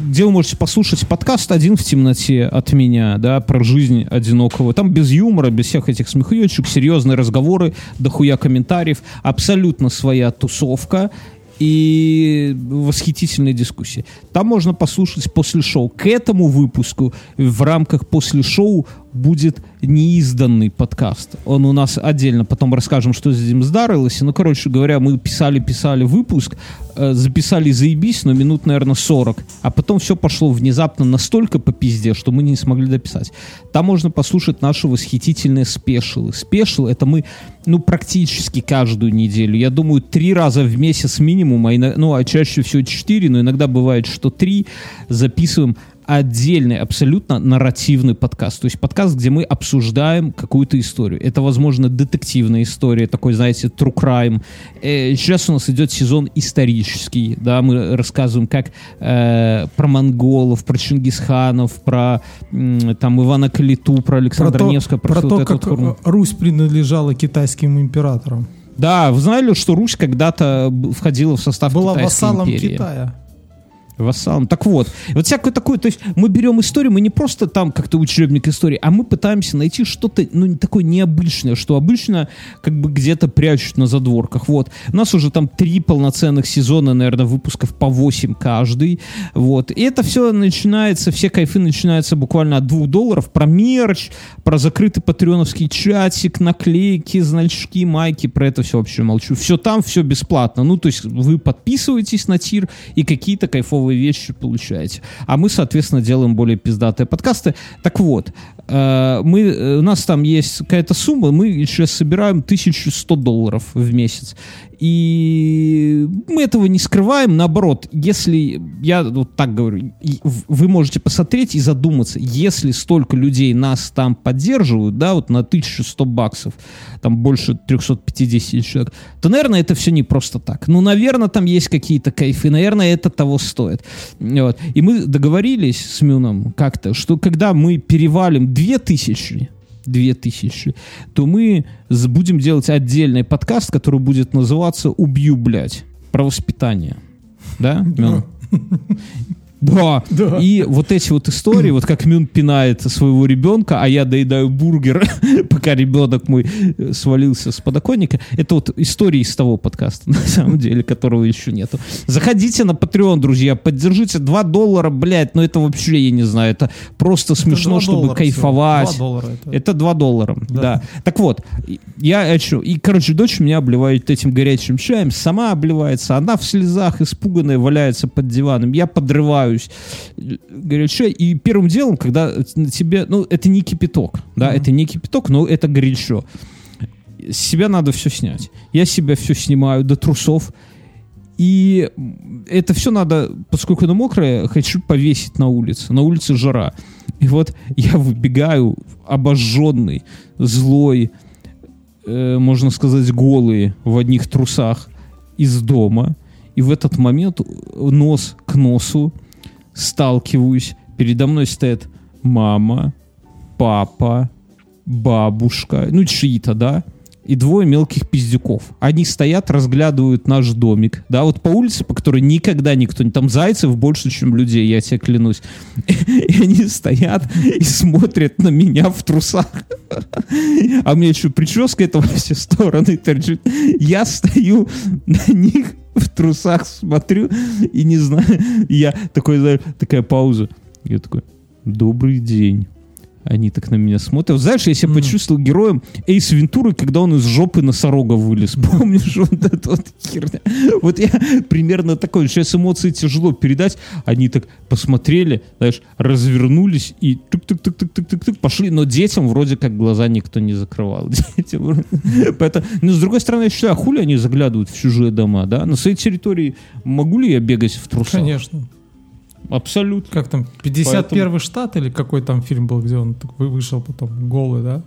где вы можете послушать подкаст «Один в темноте» от меня, да, про жизнь одинокого. Там без юмора, без всех этих смехуёчек, серьезные разговоры, дохуя комментариев, абсолютно своя тусовка и восхитительные дискуссии. Там можно послушать после шоу. К этому выпуску в рамках после шоу будет неизданный подкаст. Он у нас отдельно, потом расскажем, что с этим сдарилось. Ну, короче говоря, мы писали-писали выпуск, э, записали заебись, но минут, наверное, 40. А потом все пошло внезапно настолько по пизде, что мы не смогли дописать. Там можно послушать наши восхитительные спешилы. Спешил — это мы, ну, практически каждую неделю. Я думаю, три раза в месяц минимум, а ино- ну, а чаще всего четыре, но иногда бывает, что три, записываем отдельный, абсолютно нарративный подкаст. То есть подкаст, где мы обсуждаем какую-то историю. Это, возможно, детективная история, такой, знаете, true crime. Э, сейчас у нас идет сезон исторический, да, мы рассказываем как э, про монголов, про Чингисханов, про м, там Ивана Калиту, про Александра Невского, про, про то, вот как вот хуйню. э, Русь принадлежала китайским императорам. Да, вы знали, что Русь когда-то входила в состав Была Китайской вассалом империи? Китая. Вассалом. Так вот, вот всякое такое, то есть мы берем историю, мы не просто там как-то учебник истории, а мы пытаемся найти что-то, ну, не такое необычное, что обычно как бы где-то прячут на задворках. Вот. У нас уже там три полноценных сезона, наверное, выпусков по 8 каждый. Вот. И это все начинается, все кайфы начинаются буквально от 2 долларов. Про мерч, про закрытый патреоновский чатик, наклейки, значки, майки, про это все вообще молчу. Все там, все бесплатно. Ну, то есть вы подписываетесь на тир и какие-то кайфовые вещи получаете. А мы, соответственно, делаем более пиздатые подкасты. Так вот, мы, э, у нас там есть какая-то сумма, мы сейчас собираем 1100 долларов в месяц. И мы этого не скрываем, наоборот, если, я вот так говорю, вы можете посмотреть и задуматься, если столько людей нас там поддерживают, да, вот на 1100 баксов, там больше 350 человек, то, наверное, это все не просто так. Ну, наверное, там есть какие-то кайфы, наверное, это того стоит. Вот. И мы договорились с Мюном как-то, что когда мы перевалим 2000, 2000, то мы будем делать отдельный подкаст, который будет называться «Убью, блядь», про воспитание. Да? Да. Да. И вот эти вот истории, вот как Мюн пинает своего ребенка, а я доедаю бургер, пока ребенок мой э, свалился с подоконника, это вот истории из того подкаста, на самом деле, которого еще нету. Заходите на Patreon, друзья, поддержите 2 доллара, блядь, ну это вообще, я не знаю, это просто смешно, два чтобы доллара кайфовать. всего. Два доллара это. Это 2 доллара, да. Да. Так вот, я о чём? И, короче, дочь меня обливает этим горячим чаем, сама обливается, она в слезах, испуганная, валяется под диваном, я подрываюсь, э, горячо, и первым делом, когда тебе, ну, это не кипяток, да, это не кипяток, но это горячо. С себя надо все снять. Я себя все снимаю до трусов, и это все надо, поскольку оно мокрое, хочу повесить на улице. На улице жара. И вот я выбегаю обожженный, злой, э, можно сказать, голый в одних трусах из дома. и в этот момент нос к носу сталкиваюсь. Передо мной стоят мама, папа, бабушка, ну, чьи-то, да, и двое мелких пиздюков. Они стоят, разглядывают наш домик, да, вот по улице, по которой никогда никто не... Там зайцев больше, чем людей, я тебе клянусь. И они стоят и смотрят на меня в трусах. А у меня еще прическа это во все стороны торчит. Я стою на них в трусах, смотрю и не знаю. Я такой, такая пауза. Я такой, добрый день. Они так на меня смотрят. Знаешь, я себя почувствовал героем Эйс Вентуры, когда он из жопы носорога вылез. Помнишь вот эту вот херня? Вот я примерно такой. Сейчас эмоции тяжело передать. Они так посмотрели, знаешь, развернулись и тук-тук-тук-тук-тук-тук пошли. Но детям вроде как глаза никто не закрывал. Поэтому, но с другой стороны, я считаю, а хули они заглядывают в чужие дома, да? На своей территории могу ли я бегать в трусах? Конечно. Абсолютно. Как там, 51 Поэтому- штат или какой там фильм был, где он вышел потом голый, да?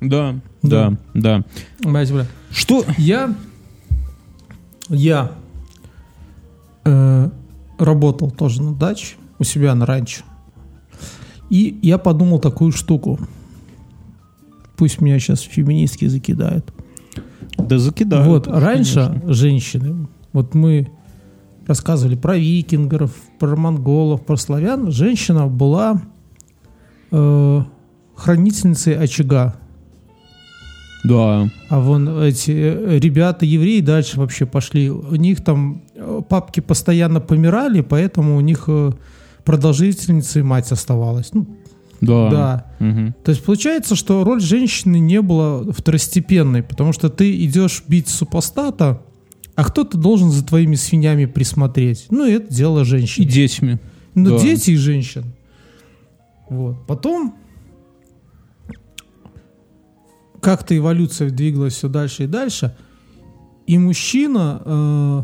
Да, Да. да, да. Блядь, бля. Что? Я, я э, работал тоже на даче у себя на ранчо. И я подумал такую штуку. Пусть меня сейчас феминистки закидают. Да закидают. вот, раньше конечно. женщины, вот мы рассказывали про викингов, про монголов, про славян. Женщина была э, хранительницей очага. Да. А вон эти э, ребята евреи дальше вообще пошли. У них там э, папки постоянно помирали, поэтому у них э, продолжительницей мать оставалась. Ну, Да. да. Мгм. То есть получается, что роль женщины не была второстепенной, потому что ты идешь бить супостата, а кто-то должен за твоими свиньями присмотреть. Ну, и это дело И женщин. детьми. Ну, да. дети и женщин. Вот. Потом как-то эволюция двигалась все дальше и дальше, и мужчина э,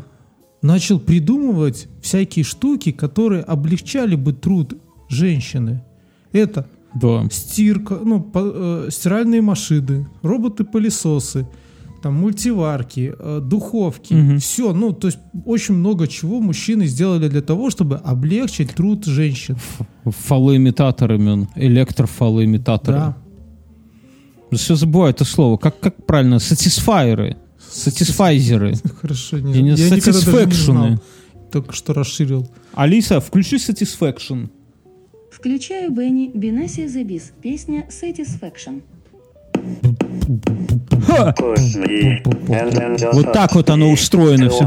начал придумывать всякие штуки, которые облегчали бы труд женщины. Это Да. стирка, ну, по- э, стиральные машины, роботы-пылесосы, там мультиварки, э, духовки, Мгм. все, ну, то есть очень много чего мужчины сделали для того, чтобы облегчить труд женщин. Фалоимитаторами он. Электрофалоимитаторы. Да. Все забываю это слово. Как, как правильно? Сатисфайеры. Сатисфайзеры. Хорошо, не, И не я никогда не знал. Только что расширил. Алиса, включи Satisfaction. Включаю Бенни Бенаси The Biz, песня Satisfaction. Ха! Вот так вот оно устроено все.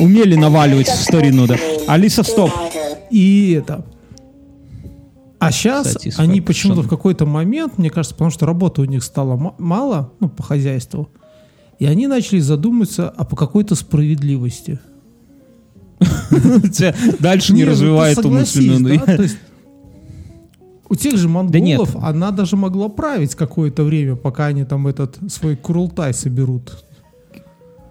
Умели наваливать в старину, да. Алиса, стоп. И это. А сейчас они почему-то в какой-то момент, мне кажется, потому что работы у них стало ма- мало, ну, по хозяйству, и они начали задумываться о по какой-то справедливости. Дальше не ну развивает эту у тех же Да нет. монголов она даже могла править какое-то время, пока они там этот свой курултай соберут.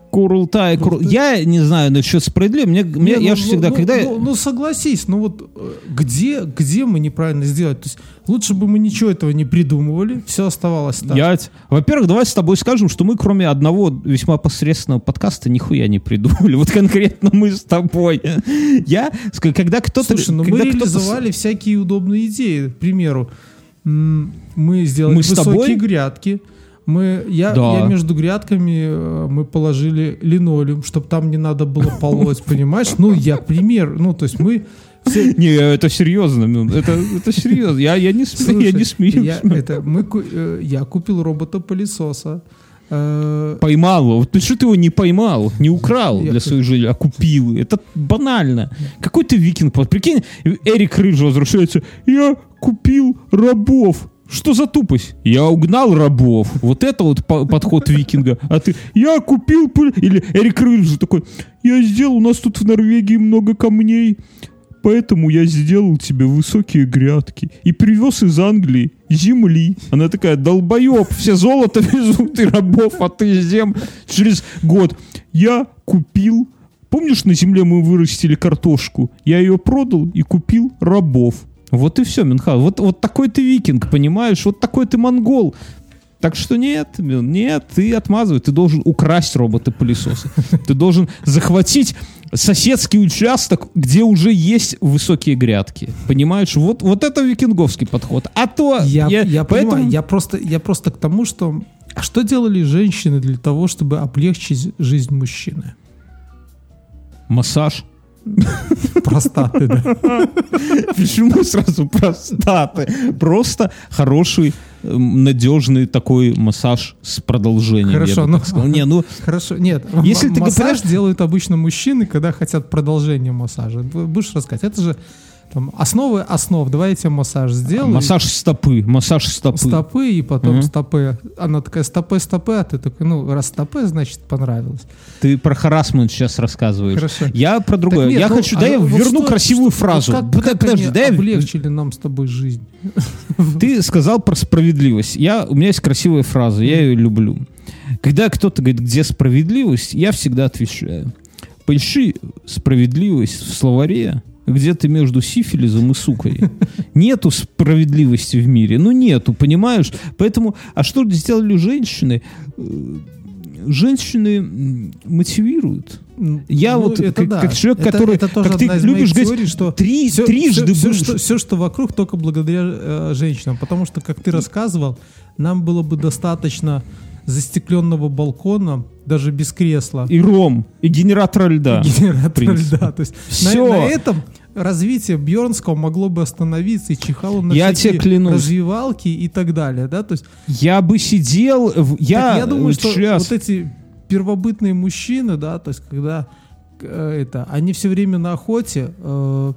Курултай, Курул- Я не знаю насчет справедливо. Мне, мне- Не, я ну, же ну, всегда, ну, когда... Ну, ну, согласись, ну вот э, где, где мы неправильно сделали? То есть лучше бы мы ничего этого не придумывали, все оставалось так. Я, во-первых, давай с тобой скажем, что мы, кроме одного весьма посредственного подкаста, нихуя не придумали. Вот конкретно мы с тобой. Я, когда кто-то... Слушай, ну мы реализовали всякие удобные идеи. К примеру, мы сделали Мы с высокие тобой? грядки. Мы, я, Да. я между грядками э, мы положили линолеум, чтобы там не надо было полоть, понимаешь? Ну, я пример. Ну, то есть мы все, Не, это серьезно. ну, Это, это серьезно. Я, я не, сме- я не смеюсь. я, это, мы, э, я купил робота-пылесоса. Э, Поймал его. Вот что ты его не поймал, не украл Я для своей жизни, а купил. Это банально. Какой ты викинг? Прикинь, Эрик Рыж возвращается. Я купил рабов. Что за тупость? Я угнал рабов. Вот это вот по- подход викинга. А ты, я купил... пыль». Или Эрик Рыж же такой, я сделал, у нас тут в Норвегии много камней, поэтому я сделал тебе высокие грядки. И привез из Англии земли. Она такая, долбоеб, все золото везут и рабов, а ты зем. Через год я купил... Помнишь, на земле мы вырастили картошку? Я ее продал и купил рабов. Вот и все, Минхал. Вот, вот такой ты викинг, понимаешь? Вот такой ты монгол. Так что нет, нет, ты отмазывай, ты должен украсть робота-пылесоса. Ты должен захватить соседский участок, где уже есть высокие грядки. Понимаешь? Вот, вот это викинговский подход. А то Я, я, я понимаю, поэтому- я просто, я просто к тому, что... А что делали женщины для того, чтобы облегчить жизнь мужчины? Массаж. Простаты, да. Почему сразу простаты? Просто хороший, эм, надежный такой массаж с продолжением. Хорошо, ну-. Не, ну, Хорошо, нет. Если ты массаж делают обычно мужчины, когда хотят продолжения массажа. Будешь рассказать? Это же там, основы основ. Давай я тебе массаж сделаю. массаж стопы, массаж стопы. стопы, и потом Мгм. стопы. Она такая, стопы, стопы, а ты такой, ну, раз стопы, значит, понравилось. Ты про харасмент сейчас рассказываешь. Хорошо. Я про другое. Так нет, я ну, хочу, а да я вот верну что- красивую что- фразу. Как, Под- как подожди, они да я- облегчили нам с тобой жизнь? Ты сказал про справедливость. Я, у меня есть красивая фраза, я ее люблю. Когда кто-то говорит, где справедливость, я всегда отвечаю. Поищи справедливость в словаре, где-то между сифилизом и сукой. Нету справедливости в мире. Ну, нету, понимаешь? Поэтому, а что сделали женщины? Э, Женщины мотивируют. Я Ну, вот, это как, да. как человек, Это- который, это тоже как ты любишь говорить, теорий, что три, все, трижды все, был- что, все, что вокруг, только благодаря э, женщинам. Потому что, как ты рассказывал, нам было бы достаточно застекленного балкона, даже без кресла, и ром, и генератора льда. генератора принципе. льда. То есть на, Всё. на этом развитие Бьернского могло бы остановиться, и чихало на Я тебе клянусь. развивалки и так далее. Да? То есть, Я бы сидел, в- я, я думаю, что сейчас, вот эти первобытные мужчины, да, то есть когда э, это, они все время на охоте, э,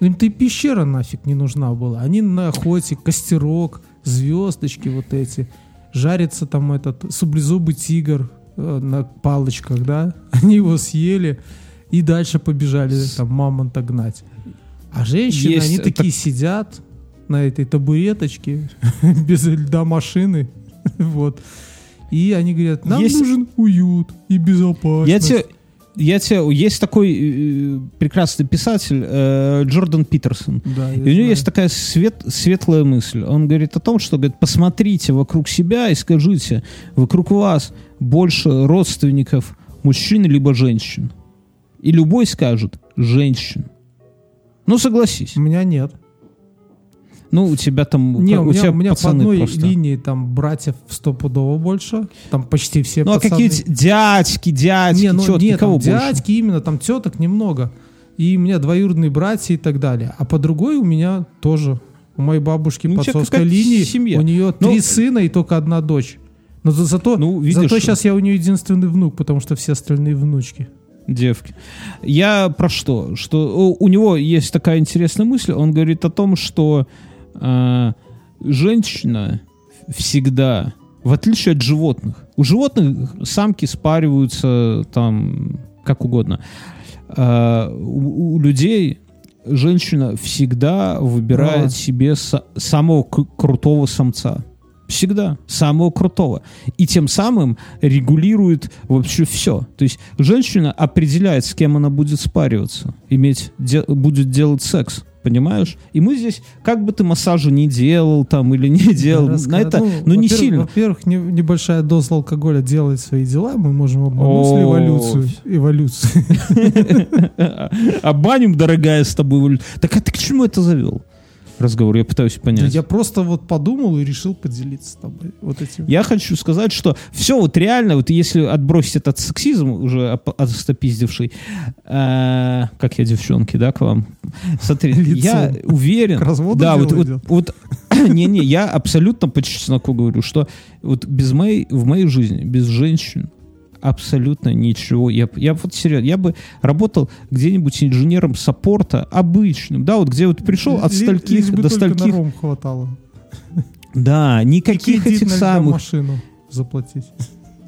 им-то и пещера нафиг не нужна была. Они на охоте, костерок, звездочки вот эти, жарится там этот саблезубый тигр э, на палочках, да, они его съели и дальше побежали там мамонта гнать. А женщины, Есть, они э, такие сидят на этой табуреточке без льда машины, вот. И они говорят, нам Есть- нужен уют и безопасность. я тебе, я тебе, есть такой э, прекрасный писатель э, Джордан Питерсон. Да, И у него знаю. есть такая свет, светлая мысль. Он говорит о том, что говорит, посмотрите вокруг себя и скажите, вокруг вас больше родственников мужчин либо женщин. И любой скажет женщин. Ну, согласись. У меня нет. Ну, у тебя там... Не, у меня, тебя у меня по одной просто. линии там братьев стопудово больше. Там почти все Ну, а пацаны. какие дядьки, дядьки, Не, ну, тетки, нет, кого там больше? дядьки именно, там теток немного. И у меня двоюродные братья и так далее. А по другой у меня тоже. У моей бабушки Ну, у по отцовской линии семья. у нее Ну, три сына и только одна дочь. Но за- зато, Ну, видишь, зато сейчас я у нее единственный внук, потому что все остальные внучки. Девки. Я про что? Что у, него есть такая интересная мысль. Он говорит о том, что э, женщина всегда, в отличие от животных, у животных самки спариваются там как угодно. А у, у людей женщина всегда выбирает Да. себе са- самого крутого самца. Всегда. Самого крутого. И тем самым регулирует вообще все. То есть женщина определяет, с кем она будет спариваться, иметь, де- будет делать секс. Понимаешь? И мы здесь, как бы ты массажа не делал там или не делал, Раска- на это, ну, не во-первых- сильно. Во-первых, не- небольшая доза алкоголя делает свои дела, мы можем обмануть эволюцию. эволюцию. Баню, дорогая, с тобой... Так а ты к чему это завел? Разговор, я пытаюсь понять. Я просто вот подумал и решил поделиться с тобой вот этим. Я хочу сказать, что все вот реально, вот если отбросить этот сексизм, уже оп- отстопиздивший, э, как я, девчонки, да, к вам? Смотри, я уверен... К разводу да, вот, вот, вот не-не, я абсолютно по чесноку говорю, что вот без моей, в моей жизни, без женщин, абсолютно ничего. Я, я вот серьезно, я бы работал где-нибудь инженером саппорта обычным, да, вот где вот пришел от стольких до на стольких, хватало. да, никаких этих самых, машину заплатить.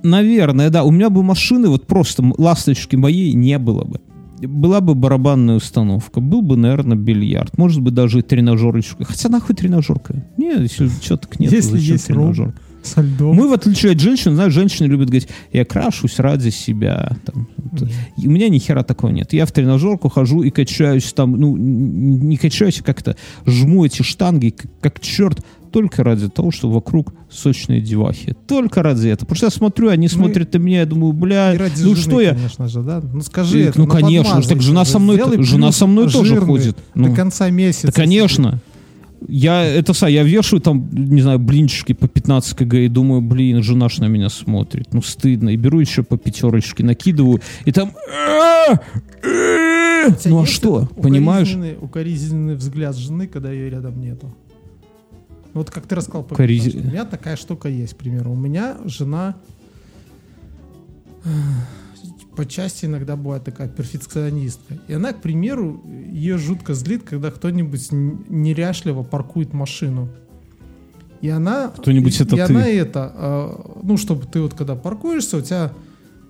Наверное, да. У меня бы машины, вот просто ласточки моей не было бы. Была бы барабанная установка, был бы, наверное, бильярд, может быть, даже и тренажерочка. Хотя нахуй тренажерка? Не, если что так нет, Если зачем есть ром. Со льдом. Мы, в отличие от женщин, знаешь, женщины любят говорить, я крашусь ради себя. Там. И у меня ни хера такого нет. Я в тренажерку хожу и качаюсь там, ну, не качаюсь, а как-то жму эти штанги, как, как черт, только ради того, что вокруг сочные девахи. Только ради этого. Потому что я смотрю, они смотрят на меня, я думаю, бля, И ну жены, что я... конечно же, да? Ну скажи Э, это. ну, конечно, подмазай так жена это. со мной- жена со мной тоже ходит. До Ну. конца месяца. Да, конечно. Я это са, я вешаю там, не знаю, блинчики по 15 кг и думаю, блин, жена ж на меня смотрит. Ну, стыдно. И беру еще по пятерочке, накидываю, и там... У тебя Ну, а что? Понимаешь? укоризненный- взгляд жены, когда ее рядом нету. Вот как ты рассказал по пятнадцати. У меня такая штука есть, к примеру. У меня жена э, по части иногда бывает такая перфекционистка. И она, к примеру, ее жутко злит, когда кто-нибудь неряшливо паркует машину. И она... Кто-нибудь это и ты. она это... э, ну, чтобы ты вот когда паркуешься, у тебя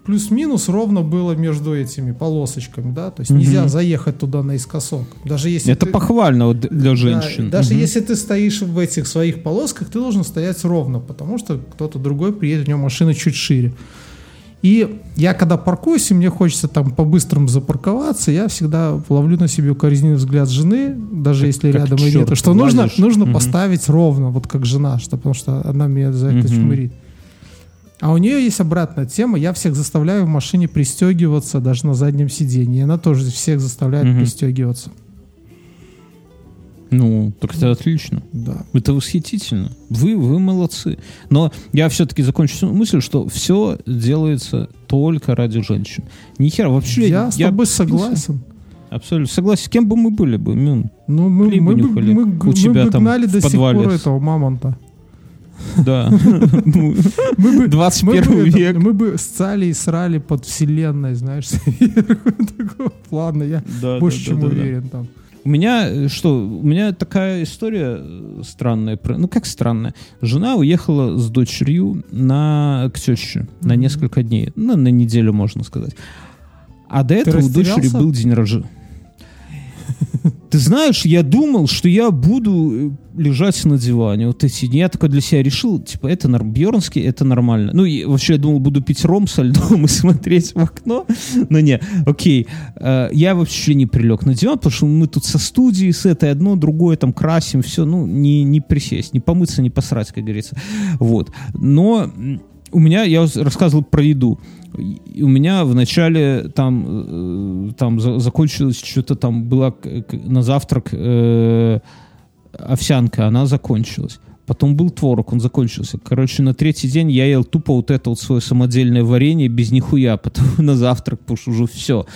плюс-минус ровно было между этими полосочками, да? То есть нельзя Мгм. заехать туда наискосок. Даже если Это ты- похвально вот для да, женщин. даже Мгм. если ты стоишь в этих своих полосках, ты должен стоять ровно, потому что кто-то другой приедет, у него машина чуть шире. И я когда паркуюсь, и мне хочется там по-быстрому запарковаться, я всегда ловлю на себе укоризненный взгляд жены, даже если как рядом и чёрт нету, что нужно, лазишь. нужно Мгм. поставить ровно, вот как жена, что, потому что она меня за это Мгм. чмырит. А у нее есть обратная тема. Я всех заставляю в машине пристегиваться даже на заднем сиденье. И она тоже всех заставляет Мгм. пристегиваться. Ну, так это отлично. Да. Это восхитительно. Вы, вы молодцы. Но я все-таки закончу мысль, что все делается только ради женщин. Ни хера. Вообще, я с тобой впился- согласен. Абсолютно согласен. С кем бы мы были бы, Мюн? Ну, мы, Хлеба мы, бы- нюхали мы, у мы тебя бы там гнали в до сих пор этого мамонта. Да. Мы бы, 21 мы бы, это- век. мы бы сцали и срали под вселенной, знаешь, такого плана. Я больше чем уверен там. У меня э, что? У меня такая история э, странная. Ну как странная? Жена уехала с дочерью на к теще на Мгм. несколько дней, ну на неделю можно сказать. А до этого у дочери был день рождения. Ты знаешь, я думал, что я буду э, лежать на диване. Вот эти дни. Я такой для себя решил, типа, это норм, Бьернский, это нормально. Ну, и вообще, я думал, буду пить ром со льдом и смотреть в окно. Но не, окей. Э, Я вообще не прилег на диван, потому что мы тут со студией, с этой одно, другое, там, красим, все, ну, не, не присесть, не помыться, не посрать, как говорится. Вот. Но у меня, я рассказывал про еду. У меня в начале там, э, там за- закончилось что-то там была на завтрак э, овсянка, она закончилась. Потом был творог, он закончился. Короче, на третий день я ел тупо вот это вот свое самодельное варенье без нихуя, потом на завтрак, потому что уже все.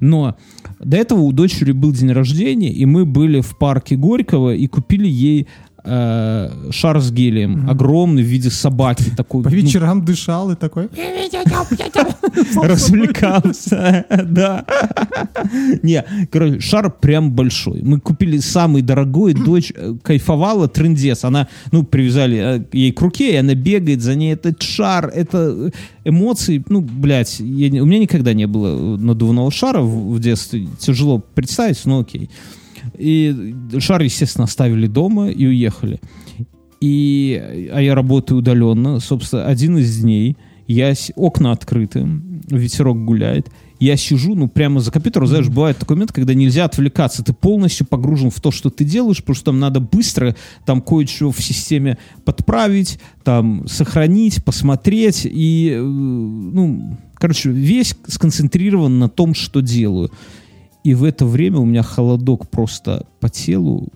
Но до этого у дочери был день рождения, и мы были в парке Горького и купили ей э, шар с гелием, огромный в виде собаки такой. По ну, вечерам дышал и такой... развлекался, да. Не, короче, шар прям большой. Мы купили самый дорогой, дочь э, кайфовала, трендец. Она, ну, привязали э, ей к руке, и она бегает за ней. Этот шар, это эмоции, ну, блядь, я у меня никогда не было надувного шара в, в детстве. Тяжело представить, но окей. И шар, естественно, оставили дома и уехали. И, а я работаю удаленно. Собственно, один из дней я с- окна открыты, ветерок гуляет. Я сижу, ну, прямо за компьютером, знаешь, бывает такой момент, когда нельзя отвлекаться. Ты полностью погружен в то, что ты делаешь, потому что там надо быстро там кое-что в системе подправить, там сохранить, посмотреть. И, э, ну, короче, весь сконцентрирован на том, что делаю. И в это время у меня холодок просто по телу,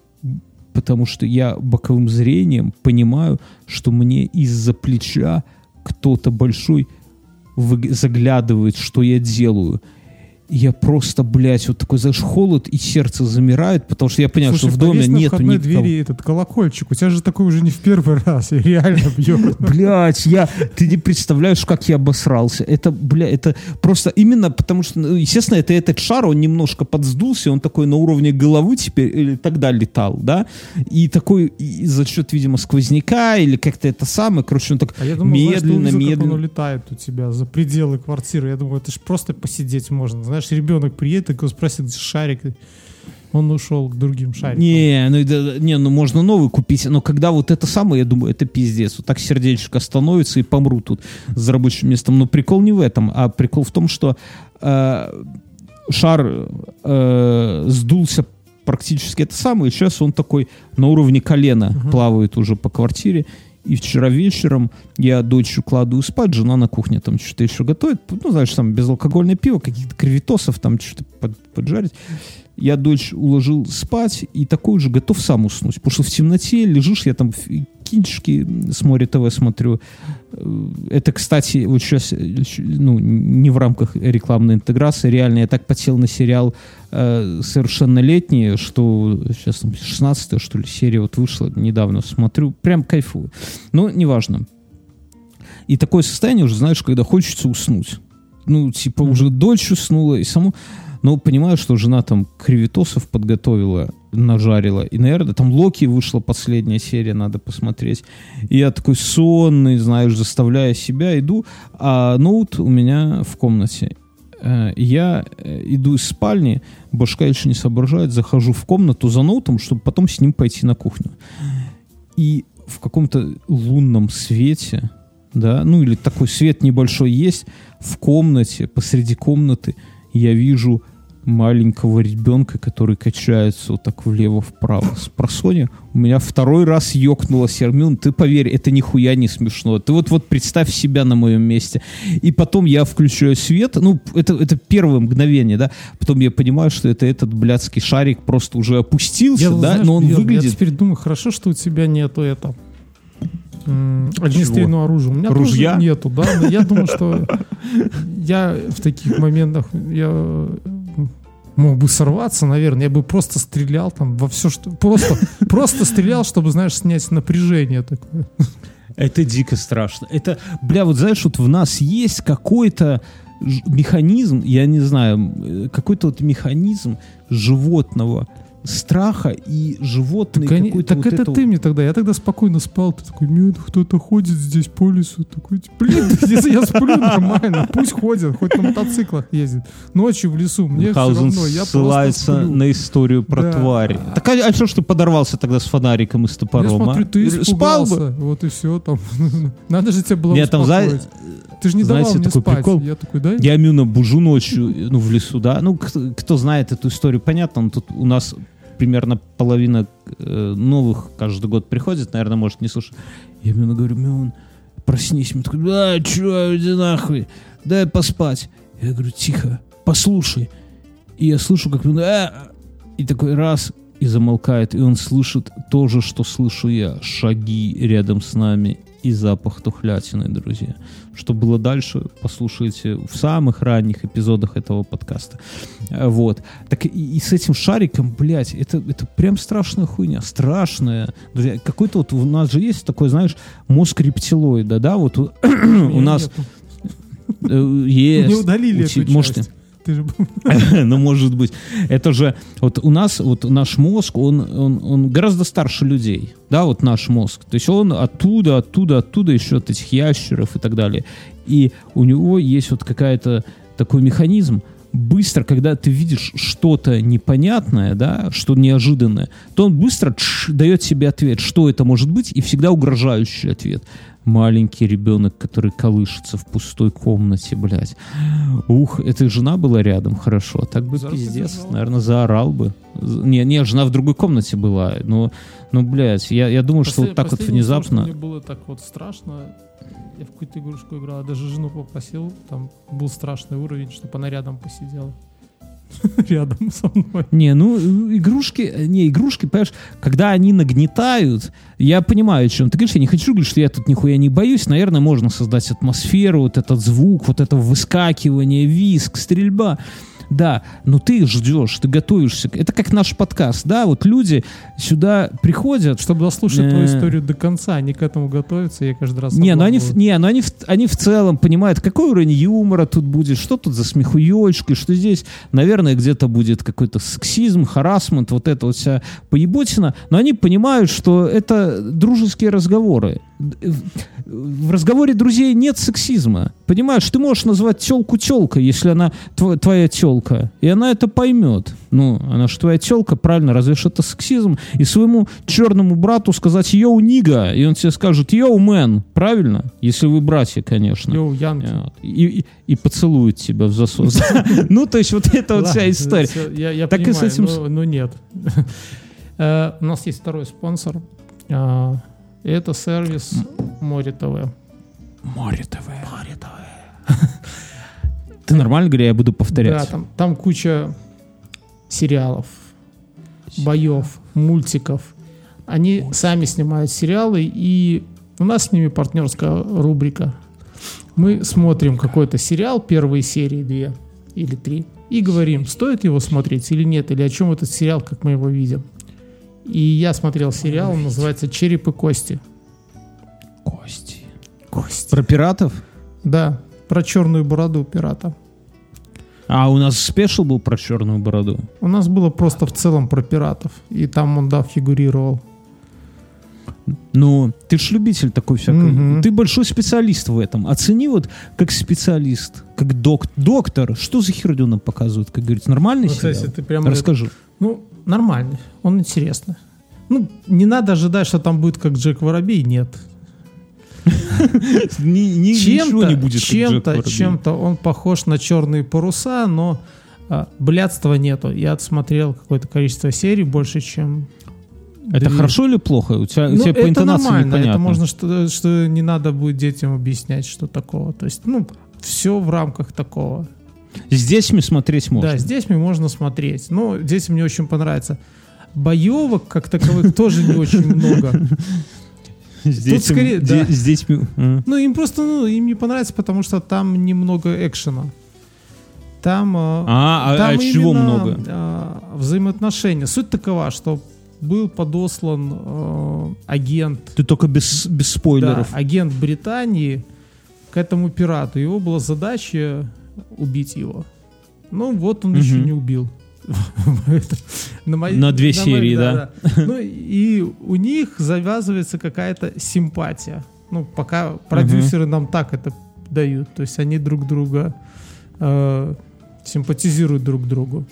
потому что я боковым зрением понимаю, что мне из-за плеча кто-то большой заглядывает, что я делаю. Я просто, блядь, вот такой, знаешь, холод и сердце замирает, потому что я понимаю, Слушай, что в доме на нету никого. двери этот колокольчик. У тебя же такой уже не в первый раз. И реально бьет. Блять, я, ты не представляешь, как я обосрался. Это, бля, это просто именно потому что, ну, естественно, это этот шар, он немножко подсдулся, он такой на уровне головы теперь, или тогда летал, да, и такой и за счет, видимо, сквозняка или как-то это самое, короче, он так А я думал, знаешь, ты медленно, как медленно. он улетает у тебя за пределы квартиры. Я думаю, это ж просто посидеть можно. Знаешь, ребенок приедет, такой спросит, где шарик. Он ушел к другим шарикам. Не, ну, да- не, ну можно новый купить, но когда вот это самое, я думаю, это пиздец. Вот так сердечко становится и помру тут за рабочим местом. Но прикол не в этом, а прикол в том, что э, шар э, сдулся практически это самое. Сейчас он такой на уровне колена плавает уже по квартире. И вчера вечером я дочь укладываю спать, жена на кухне там что-то еще готовит. Ну, знаешь, там безалкогольное пиво, каких-то кривитосов там что-то под- поджарить. Я дочь уложил спать и такой уже готов сам уснуть. Потому что в темноте лежишь, я там кинчики с Море ТВ смотрю. Э, Это, кстати, вот сейчас, ну, не в рамках рекламной интеграции, реально я так потел на сериал э, «Совершеннолетние», что сейчас там 16 что ли, серия вот вышла недавно, смотрю, прям кайфую. Но неважно. И такое состояние уже, знаешь, когда хочется уснуть. Ну, типа, уже дочь уснула, и само... Но понимаю, что жена там креветосов подготовила, нажарила. И, наверное, там Локи вышла последняя серия, надо посмотреть. И я такой сонный, знаешь, заставляя себя, иду, а ноут у меня в комнате. Э, Я э, иду из спальни, башка еще не соображает, захожу в комнату за ноутом, чтобы потом с ним пойти на кухню. И в каком-то лунном свете, да, ну или такой свет небольшой есть, в комнате, посреди комнаты я вижу маленького ребенка, который качается вот так влево-вправо. С просоня у меня второй раз ёкнуло Сермюн. Ты поверь, это нихуя не смешно. Ты вот, вот представь себя на моем месте. И потом я включаю свет. Ну, это, это первое мгновение, да. Потом я понимаю, что это этот блядский шарик просто уже опустился, Я, да, знаешь, но он Я выглядит... теперь думаю, хорошо, что у тебя нету это м, огнестрельного оружия. У меня Ружья? тоже нету, да. Но я думаю, что я в таких моментах я мог бы сорваться, наверное. Я бы просто стрелял там во все, что... Просто, просто стрелял, чтобы, знаешь, снять напряжение такое. Это дико страшно. Это, бля, вот знаешь, вот в нас есть какой-то механизм, я не знаю, э, какой-то вот механизм животного страха и животный Так, они- какой-то так вот это этого- ты мне тогда. Я тогда спокойно спал. Ты такой, нет, кто-то ходит здесь по лесу. Такой, блин, я, я сплю нормально. Пусть ходят, хоть на мотоциклах ездит. Ночью в лесу. Мне все равно. Я ссылается сплю. на историю про Да. твари. Так а, а что ж ты подорвался тогда с фонариком и с Я топором, смотрю, а? ты Спал испугался. бы. Вот и все. Там. Надо же тебе было Нет, там, за-. Ты же не знаете, давал мне такой спать. прикол. Я такой, да? Я Мюна бужу ночью, ну, в лесу, да. Ну, кто, кто знает эту историю, понятно. но тут у нас примерно половина э, новых каждый год приходит, наверное, может, не слушать. Я Мюна говорю, Мюн, проснись. Он такой, да, чё, иди нахуй, дай поспать. Я говорю, тихо, послушай. И я слышу, как Мюн, «А!» и такой раз, и замолкает, и он слышит то же, что слышу я. Шаги рядом с нами и запах тухлятины, друзья. Что было дальше, послушайте в самых ранних эпизодах этого подкаста. Э, Вот. Так и, и с этим шариком, блядь, это, это прям страшная хуйня. Страшная. Друзья, какой-то вот у нас же есть такой, знаешь, мозг рептилоида, да? Вот у, у нас э, есть. Не удалили эту может, часть. Ты же ну, может быть. Это же, вот у нас, вот наш мозг, он, он, он гораздо старше людей, да, вот наш мозг. То есть он оттуда, оттуда, оттуда еще от этих ящеров и так далее. И у него есть вот какая-то такой механизм, быстро, когда ты видишь что-то непонятное, да, что неожиданное, то он быстро дает себе ответ, что это может быть, и всегда угрожающий ответ. Маленький ребенок, который колышется в пустой комнате, блядь. Ух, эта жена была рядом, хорошо. А так бы Зараз пиздец, наверное, заорал бы. Не, не, жена в другой комнате была. Но, ну, блядь, я, я думаю, что вот так вот внезапно... Мне было так вот страшно. Я в какую-то игрушку играл, даже жену попросил, там был страшный уровень, чтобы она рядом посидела. Рядом со мной. Не, ну, э, игрушки, э, не, игрушки, понимаешь, когда они нагнетают, я понимаю, о чем ты говоришь, я не хочу говорить, что я тут нихуя не боюсь, наверное, можно создать атмосферу, вот этот звук, вот это выскакивание, виск, стрельба, да, но ты ждешь, ты готовишься, это как наш подкаст, да, вот люди сюда приходят, Чтобы дослушать твою Э. историю до конца, они к этому готовятся, я каждый раз Не, ну они, не, ну они, они в целом понимают, какой уровень юмора тут будет, что тут за смехуёчка, что здесь, наверное, где-то будет какой-то сексизм, харасмент, вот это вот вся поеботина, но они понимают, что это дружеские разговоры. В разговоре друзей нет сексизма. Понимаешь, ты можешь назвать телку телкой, если она тво- твоя телка, и она это поймет. Ну, она же твоя телка, правильно, разве ж это сексизм? И своему черному брату сказать «йоу, нига», и он тебе скажет «йоу, мэн», правильно? Если вы братья, конечно. Йоу, Янки. И, и- и поцелует тебя в засос. Ну, то есть вот это вот вся история. Я, я Так и с понимаю, но, нет. Э, У нас есть второй спонсор. А, Это сервис Море ТВ. Море ТВ. Море ТВ. Ты нормально говори, я буду Да, повторять. там, там куча сериалов, боев, мультиков. Они сами снимают сериалы, и у нас с ними партнерская рубрика. Мы смотрим какой-то сериал, первые серии две или три, и говорим, стоит его смотреть или нет, или о чем этот сериал, как мы его видим. И я смотрел сериал, он называется «Череп и кости». Кости. Кости. Про пиратов? Да, про черную бороду пирата. А у нас спешл был про черную бороду. У нас было просто в целом про пиратов, и там он, да, фигурировал. Ну, ты ж любитель такой всякой. Мгм. Ты большой специалист в этом. Оцени вот как специалист, как док доктор. Что за херню нам показывают, как говорится, нормальный Вот, сериал? если ты прямо Расскажи. Ну, нормальный, он интересный. Ну, не надо ожидать, что там будет как Джек Воробей, нет. Ни- ни- ничего Чем-то, не будет, чем-то, чем-то он похож на черные паруса, но а, блядства нету. Я отсмотрел какое-то количество серий, больше, чем... Это две. хорошо или плохо? У тебя, у Ну, тебя по интонации нормально, непонятно. это можно, что, что не надо будет детям объяснять, что такого. То есть, ну, все в рамках такого. С детьми смотреть можно. Да, здесь мне можно смотреть. Но детям мне очень понравится. Боевок, как таковых, тоже не очень много. С детьми- скорее, да. с детьми. а. Ну, им просто, ну, им не понравится, потому что там немного экшена. Там, э, А, а- там а чего много? э, взаимоотношения. Суть такова, что был подослан э, агент, Ты только без, без да, спойлеров. агент Британии к этому пирату. Его была задача убить его. Ну, вот он Мгм. еще не убил. На моей- На две моей- серии, да? Ну, и у них завязывается какая-то симпатия. Ну, пока продюсеры нам так это дают. То есть они друг друга э, симпатизируют друг другу.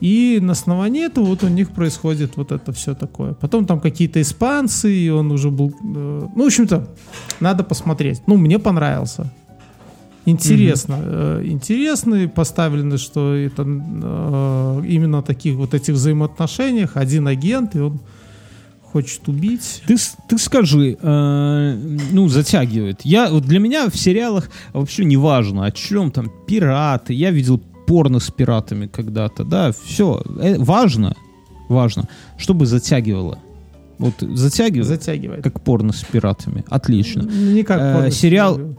И на основании этого вот у них происходит вот это все такое. Потом там какие-то испанцы, и он уже был... э, ну, в общем-то, надо посмотреть. Ну, мне понравился. Интересно. Э, интересно поставлены, что это э, именно таких вот этих взаимоотношениях один агент, и он хочет убить. Ты, ты скажи, э, ну, затягивает. Я, вот для меня в сериалах вообще не важно, о чем там, пираты. Я видел порно с пиратами когда-то, да, все. важно, важно, чтобы затягивало. Вот затягивает, Затягивает. как порно с пиратами. Отлично. Не как Э, порно сериал- сериал.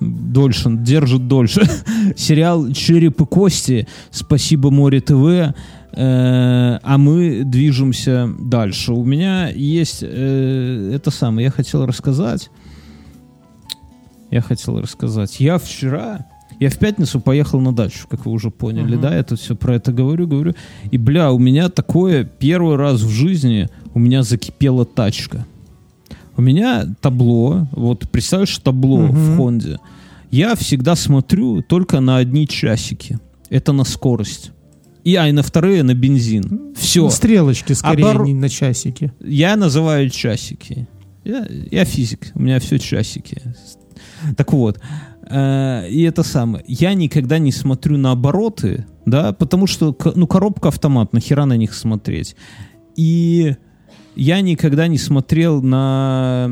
Дольше, держит дольше. Сериал «Череп и кости». Спасибо, Море ТВ. Э, а мы движемся дальше. У меня есть э, это самое. Я хотел рассказать. Я хотел рассказать. Я вчера, я в пятницу поехал на дачу, как вы уже поняли, Мгм. да? Я тут все про это говорю, говорю. И, бля, у меня такое первый раз в жизни у меня закипела тачка. У меня табло, вот представляешь табло Мгм. в Хонде. Я всегда смотрю только на одни часики. Это на скорость. И, а, и на вторые на бензин. Все. Стрелочки скорее, Обор- не на часики. Я называю часики. Я, я физик, у меня все часики. Так вот, э, и это самое. Я никогда не смотрю на обороты, да, потому что, ну, коробка автомат, нахера на них смотреть. И я никогда не смотрел на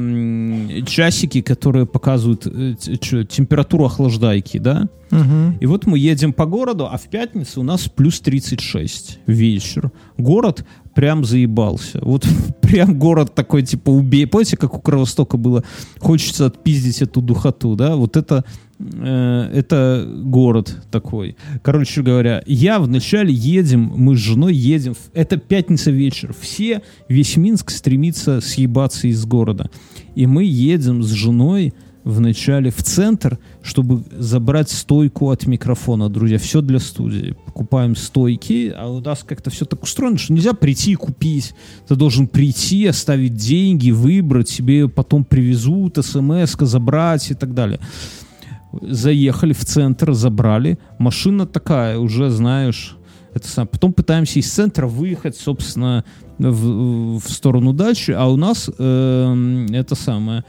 часики, которые показывают э, чё, температуру охлаждайки, да. Мгм. И вот мы едем по городу, а в пятницу у нас плюс 36 вечер. Город прям заебался. Вот прям город такой, типа, убей. Помните, как у Кровостока было? Хочется отпиздить эту духоту, да? Вот это, это город такой. Короче говоря, я вначале едем, мы с женой едем. Это пятница вечер. Все, весь Минск стремится съебаться из города. И мы едем с женой вначале в центр, чтобы забрать стойку от микрофона, друзья. Все для студии. Покупаем стойки, а у нас как-то все так устроено, что нельзя прийти и купить. Ты должен прийти, оставить деньги, выбрать, себе потом привезут, смс забрать и так далее. Заехали в центр, забрали. Машина такая, уже знаешь, это сам. Потом пытаемся из центра выехать, собственно, в, в сторону дачи, а у нас э, это самое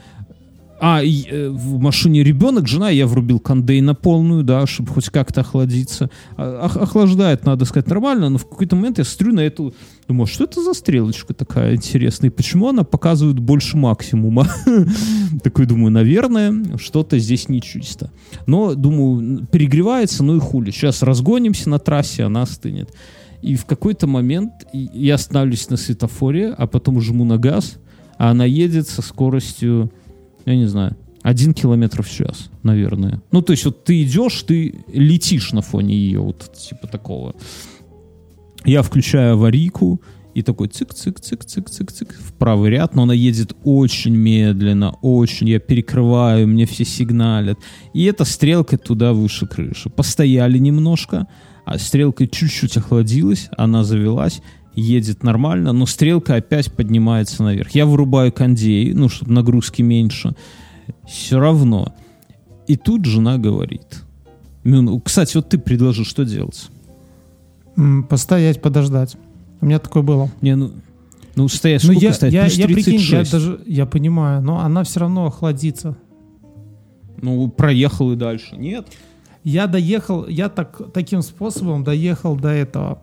а, э, в машине ребенок, жена, я врубил кондей на полную, да, чтобы хоть как-то охладиться. А, ох- охлаждает, надо сказать, нормально, но в какой-то момент я смотрю на эту, думаю, «А что это за стрелочка такая интересная, и почему она показывает больше максимума? Такой думаю, наверное, что-то здесь нечисто. Но, думаю, перегревается, ну и хули. Сейчас разгонимся на трассе, она остынет. И в какой-то момент я останавливаюсь на светофоре, а потом жму на газ, а она едет со скоростью я не знаю, один километр в час, наверное. Ну, то есть вот ты идешь, ты летишь на фоне ее, вот типа такого. Я включаю аварийку, и такой цик-цик-цик-цик-цик-цик в правый ряд, но она едет очень медленно, очень, я перекрываю, мне все сигналят. И эта стрелка туда выше крыши. Постояли немножко, а стрелка чуть-чуть охладилась, она завелась, едет нормально, но стрелка опять поднимается наверх. Я вырубаю кондей, ну, чтобы нагрузки меньше. Все равно. И тут жена говорит. Ну, кстати, вот ты предложил, что делать? Постоять, подождать. У меня такое было. Не, ну, ну стоять, Ну, сколько я, стоять? я, Плюс я, прикинь, я 36. даже, я понимаю, но она все равно охладится. Ну, проехал и дальше. Нет. Я доехал, я так, таким способом доехал до этого.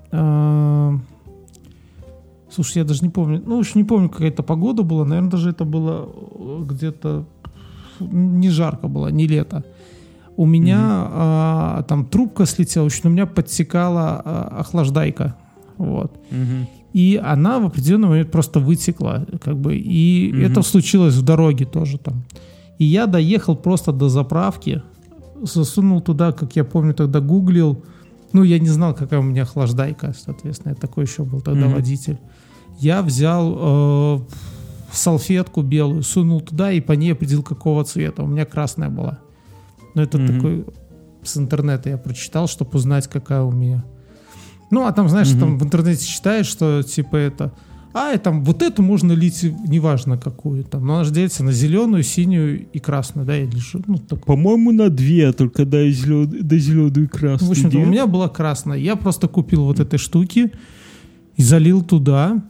Слушай, я даже не помню. Ну, уж не помню, какая это погода была. Наверное, даже это было э, где-то не жарко было, не лето. У меня а, там трубка слетела, общем, у меня подсекала а, охлаждайка. Вот. И она в определенный момент просто вытекла, как бы, и Мгм. это случилось в дороге тоже там. И я доехал просто до заправки, засунул туда, как я помню, тогда гуглил, ну, я не знал, какая у меня охлаждайка, соответственно, я такой еще был тогда Мгм. водитель. Я взял э, салфетку белую, сунул туда и по ней определил, какого цвета. У меня красная была. Но это Мгм. такой с интернета я прочитал, чтобы узнать, какая у меня. Ну, а там, знаешь, Мгм. там в интернете читаешь, что типа это... А, и там вот эту можно лить, неважно какую там. Но она же делится на зеленую, синюю и красную, да, или что? Ну, так. По-моему, на две, только до зеленую и красную. В общем-то, у меня была красная. Я просто купил вот этой штуки и залил туда.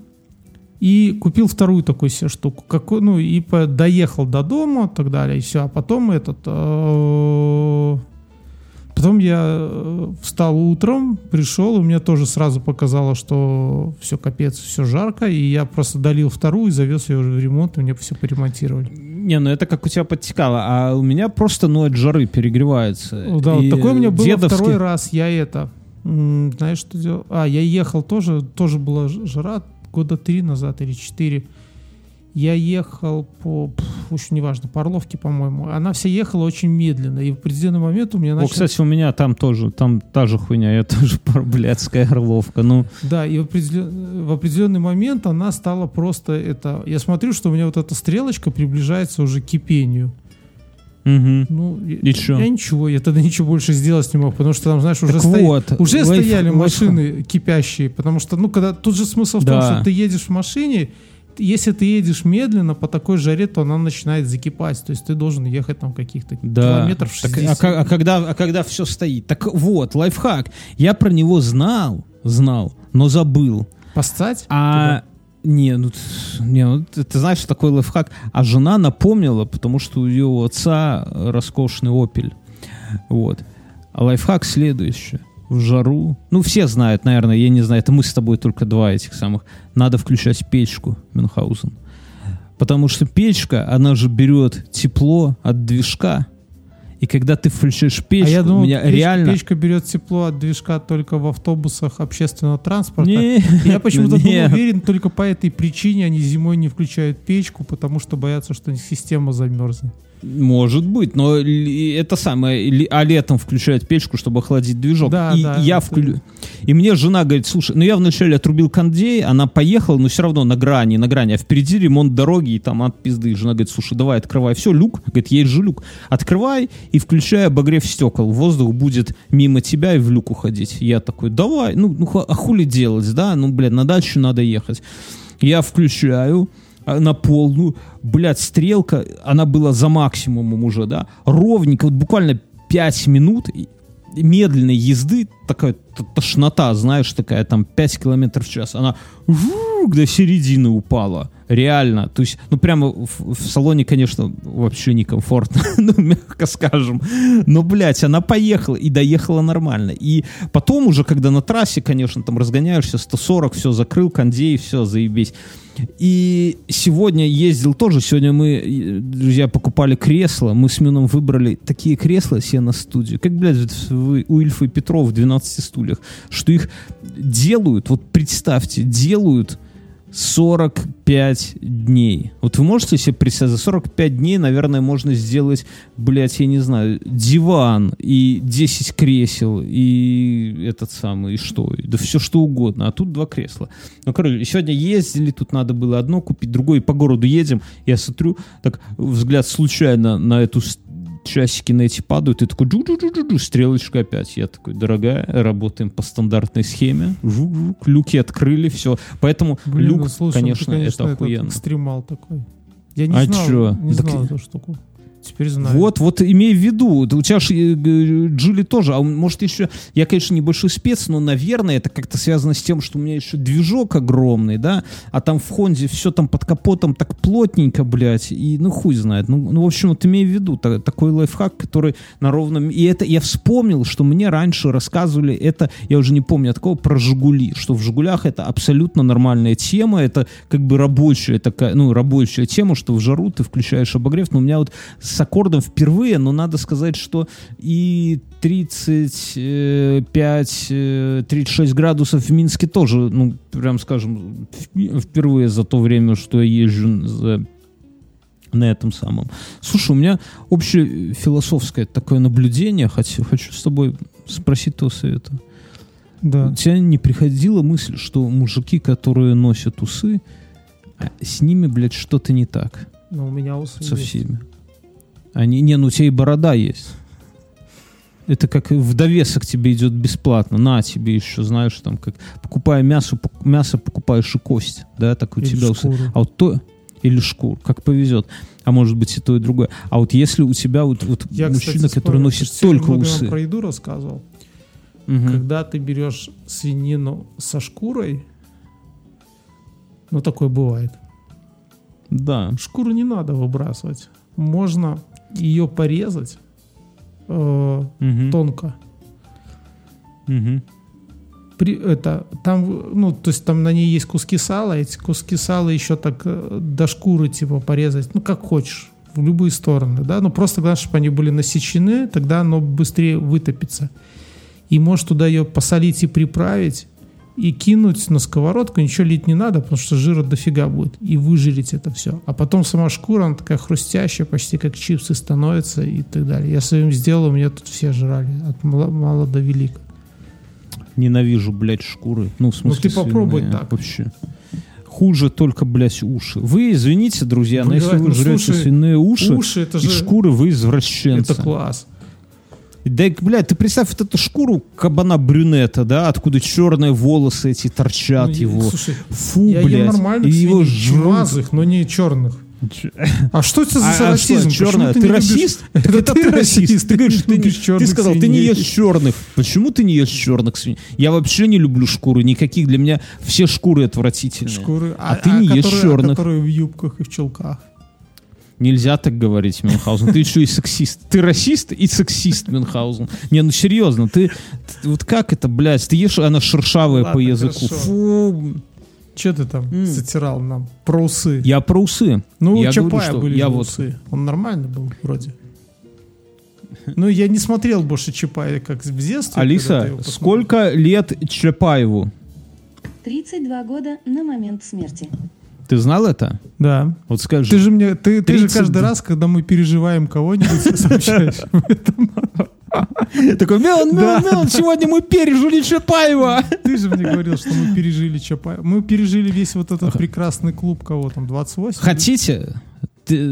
И купил вторую такую себе штуку. Какой, ну, и по- доехал до дома и так далее, и все. А потом этот... э, Потом я э, встал утром, пришел, и мне тоже сразу показало, что все капец, все жарко, и я просто долил вторую и завез ее в ремонт, и мне все поремонтировали. Не, ну это как у тебя подтекало, а у меня просто, ну, от жары перегревается. Ну Да, вот И такое у меня было дедовский- второй раз. Я это, знаешь, что делал? А, я ехал тоже, тоже была жара года три назад или четыре. Я ехал по, пф, уж неважно, по Орловке, по-моему. Она вся ехала очень медленно, и в определенный момент у меня О, начал... кстати, у меня там тоже, там та же хуйня, я тоже блядская орловка. Ну, Да, и в, определен- в определенный момент она стала просто это... Я смотрю, что у меня вот эта стрелочка приближается уже к кипению. Мгм. Ну, И я, чё? я ничего, я тогда ничего больше сделать не мог, потому что там, знаешь, уже Так вот, Уже лайф- стояли лайфхак. машины кипящие, потому что, ну, когда тут же смысл в том, что ты едешь в машине, если ты едешь медленно по такой жаре, то она начинает закипать. То есть ты должен ехать там каких-то Да. километров Так, 60. а, ка- а когда, а когда все стоит? Так вот, лайфхак. Я про него знал, знал, но забыл. Поссать? А не, ну, не, ну ты, ты знаешь, что такое лайфхак? А жена напомнила, потому что у ее отца роскошный опель. Вот. А лайфхак следующий. В жару. Ну, все знают, наверное, я не знаю, это мы с тобой только два этих самых. Надо включать печку Мюнхгаузен. Потому что печка, она же берет тепло от движка. И когда ты включаешь печку, а я думал, у меня печ- реально... печка берет тепло от движка только в автобусах общественного транспорта. Не, Я почему-то был не. уверен, только по этой причине они зимой не включают печку, потому что боятся, что система замерзнет. Может быть, но это самое, а летом включают печку, чтобы охладить движок. Да, и да, я это- вклю... И мне жена говорит, слушай, ну я вначале отрубил кондей, она поехала, но все равно на грани, на грани, а впереди ремонт дороги, и там от пизды. И жена говорит, слушай, давай открывай. Все, люк, говорит, есть же люк. Открывай и включай обогрев стекол. Воздух будет мимо тебя и в люк уходить. Я такой, давай, ну, ну а хули делать, да? Ну, блядь, на дачу надо ехать. Я включаю, на полную, блядь, стрелка, она была за максимумом уже, да, ровненько, вот буквально 5 минут медленной езды, такая тошнота, знаешь, такая там 5 километров в час, она до середины упала, реально, то есть, ну прямо в, в салоне, конечно, вообще некомфортно, ну мягко скажем, но, блядь, она поехала и доехала нормально, и потом уже, когда на трассе, конечно, там разгоняешься, 140, все, закрыл кондей, все, заебись, и сегодня ездил тоже. Сегодня мы, э, друзья, покупали кресло. Мы с Мином выбрали такие кресла себе на студию. Как, блядь, у Ильфа и Петрова в 12 стульях. Что их делают, вот представьте, делают 45 дней. Вот вы можете себе представить, за 45 дней, наверное, можно сделать, блядь, я не знаю, диван и 10 кресел и этот самый, и что, да все что угодно. А тут два кресла. Ну, короче, сегодня ездили, тут надо было одно купить, другое, и по городу едем, я смотрю, так взгляд случайно на эту часики на эти падают, и такой джу-джу-джу-джу, стрелочка опять. Я такой, дорогая, работаем по стандартной схеме, жук-жук, люки открыли, все. Поэтому Блин, люк, ну, слушай, ну, ты, конечно, это охуенно. экстремал такой. Я не А знал, чё? не Так знал эту штуку. Теперь знаю. Вот, вот имей в виду, у тебя же э, Джили тоже, а может еще, я, конечно, небольшой спец, но, наверное, это как-то связано с тем, что у меня еще движок огромный, да, а там в Хонде все там под капотом так плотненько, блядь, и ну хуй знает. Ну, ну в общем, вот имей в виду, та- такой лайфхак, который на ровном... И это я вспомнил, что мне раньше рассказывали это, я уже не помню от кого, про Жигули, что в Жигулях это абсолютно нормальная тема, это как бы рабочая такая, ну, рабочая тема, что в жару ты включаешь обогрев, но у меня вот с аккордом впервые, но надо сказать, что и 35-36 градусов в Минске тоже, ну, прям скажем, впервые за то время, что я езжу за- на этом самом. Слушай, у меня общее философское такое наблюдение, хочу, хочу с тобой спросить твоего совета. У Да. тебя не приходила мысль, что мужики, которые носят усы, а с ними, блядь, что-то не так Но у меня усы со есть. всеми? Они, не, ну у тебя и борода есть. Это как в довесок тебе идет бесплатно. На тебе еще, знаешь, там, как покупая мясо, мясо покупаешь и кость, да, так у Или тебя шкуру. А вот то или шкур, как повезет. А может быть и то, и другое. А вот если у тебя вот, вот Я, мужчина, кстати, который вспомнил, носит только усы. про еду рассказывал. Мгм. Когда ты берешь свинину со шкурой, ну такое бывает. Да. Шкуру не надо выбрасывать. Можно ее порезать э, Мгм. тонко. Мгм. При, это, там, ну, то есть там на ней есть куски сала, эти куски сала еще так э, до шкуры типа порезать, ну, как хочешь, в любые стороны, да, но просто главное, чтобы они были насечены, тогда оно быстрее вытопится. И можешь туда ее посолить и приправить, и кинуть на сковородку, ничего лить не надо, потому что жира дофига будет, и выжарить это все. А потом сама шкура, она такая хрустящая, почти как чипсы становится и так далее. Я своим сделал, меня тут все жрали, от мала, мала до велика. Ненавижу, блядь, шкуры. Ну, в смысле, ты попробуй свиные так. Вообще. Хуже только, блядь, уши. Вы извините, друзья, но Блядь, если вы ну, жрете слушай, свиные уши, Уши, это и же... шкуры, вы извращенцы. Это класс. Да, блядь, ты представь вот эту шкуру кабана брюнета, да, откуда черные волосы эти торчат Ну, его. Слушай, Фу, я блядь. ем нормально и его жрут. чумазых, но не черных. А что это за А, а расизм? что, Почему черная? Ты, любишь- расист? Это ты расист. Ты говоришь, ты, не- ты сказал, ты не свиней. ешь черных. Почему ты не ешь черных свиней? Я вообще не люблю шкуры никаких. Для меня все шкуры отвратительные. Шкуры. А ты не ешь которые- черных. которые в юбках и в чулках. Нельзя так говорить, Мюнхгаузен. Ты еще и сексист. Ты расист и сексист, Мюнхгаузен. Не, ну серьезно, ты, ты- вот как это, блядь, ты ешь, она шершавая Ладно, по языку. хорошо. Фу. Че ты там М. затирал нам? Про усы. Я про усы. Ну, у я Чапая говорю, что были я вот- усы. Он нормально был вроде. Ну, я не смотрел больше Чапая, как в детстве. Алиса, сколько лет Чапаеву? 32 года на момент смерти. Ты знал это? Да. Вот скажи. Ты же мне, ты, ты же 30 каждый раз, когда мы переживаем кого-нибудь, сообщаешь. такой, Мелан. Мелан, Мелан, сегодня мы пережили Чапаева. Ты же мне говорил, что мы пережили Чапаева. Мы пережили весь вот этот прекрасный клуб, кого там, 28? Хотите,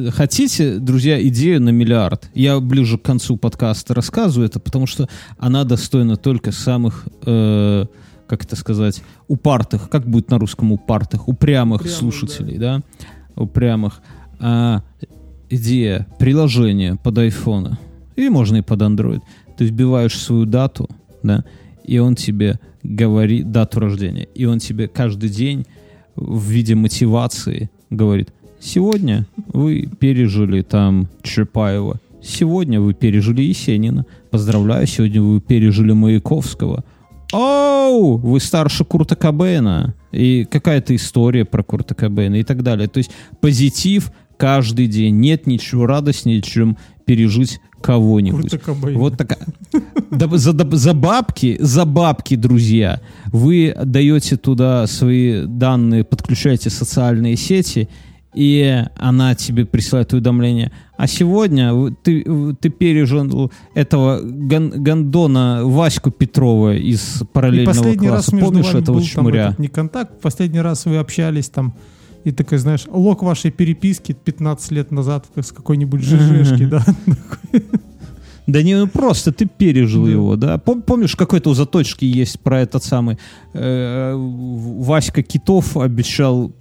хотите, друзья, идею на миллиард? Я ближе к концу подкаста рассказываю это, потому что она достойна только самых, э, как это сказать, упартых, как будет на русском упартых, упрямых Упрямых, слушателей, да, упрямых. А, идея, приложение под айфона, и можно и под Android. Ты вбиваешь свою дату, да, и он тебе говорит, дату рождения, и он тебе каждый день в виде мотивации говорит, сегодня вы пережили там Чапаева, сегодня вы пережили Есенина, поздравляю, сегодня вы пережили Маяковского, Оу, вы старше Курта Кобейна. И какая-то история про Курта Кобейна и так далее. То есть позитив каждый день. Нет ничего радостнее, чем пережить кого-нибудь. Вот такая. За, за бабки, за бабки, друзья, вы даете туда свои данные, подключаете социальные сети, и она тебе присылает уведомление. А сегодня ты, ты пережил этого ган- гандона Ваську Петрова из И параллельного последний раз класса. между Помнишь этого был там чмуря? этот не контакт, последний раз вы общались там, и такой, знаешь, лог вашей переписки 15 лет назад с какой-нибудь ЖЖшки, да? Да не, ну просто ты пережил Да. его, да. Пом- Помнишь, какой-то у заточки есть про этот самый э, Васька Китов обещал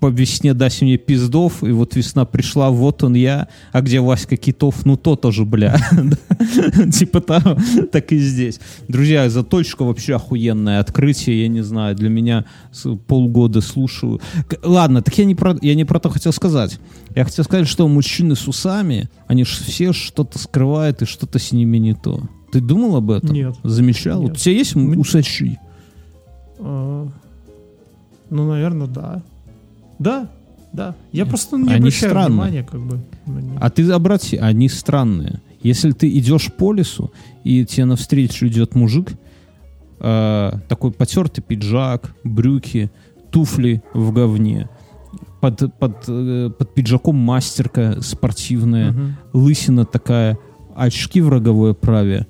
по весне даст мне пиздов, и вот весна пришла, вот он я, а где Васька Китов, ну то тоже, бля. Типа того, так и здесь. Друзья, заточка вообще охуенное открытие, я не знаю, для меня полгода слушаю. Ладно, так я не про, я не про то хотел сказать. Я хотел сказать, что мужчины с усами, они ж все что-то скрывают и что-то с ними не то. Ты думал об этом? Нет. Замечал? Нет. У тебя есть усачи? А, Ну, наверное, да. Да, да. Я просто не Они обращаю странные. внимания, как бы. А ты обрати, они странные. Если ты идешь по лесу, и тебе навстречу идет мужик, э, такой потертый пиджак, брюки, туфли в говне, под, под, э, под пиджаком мастерка спортивная, Мгм. лысина такая, очки в роговой оправе.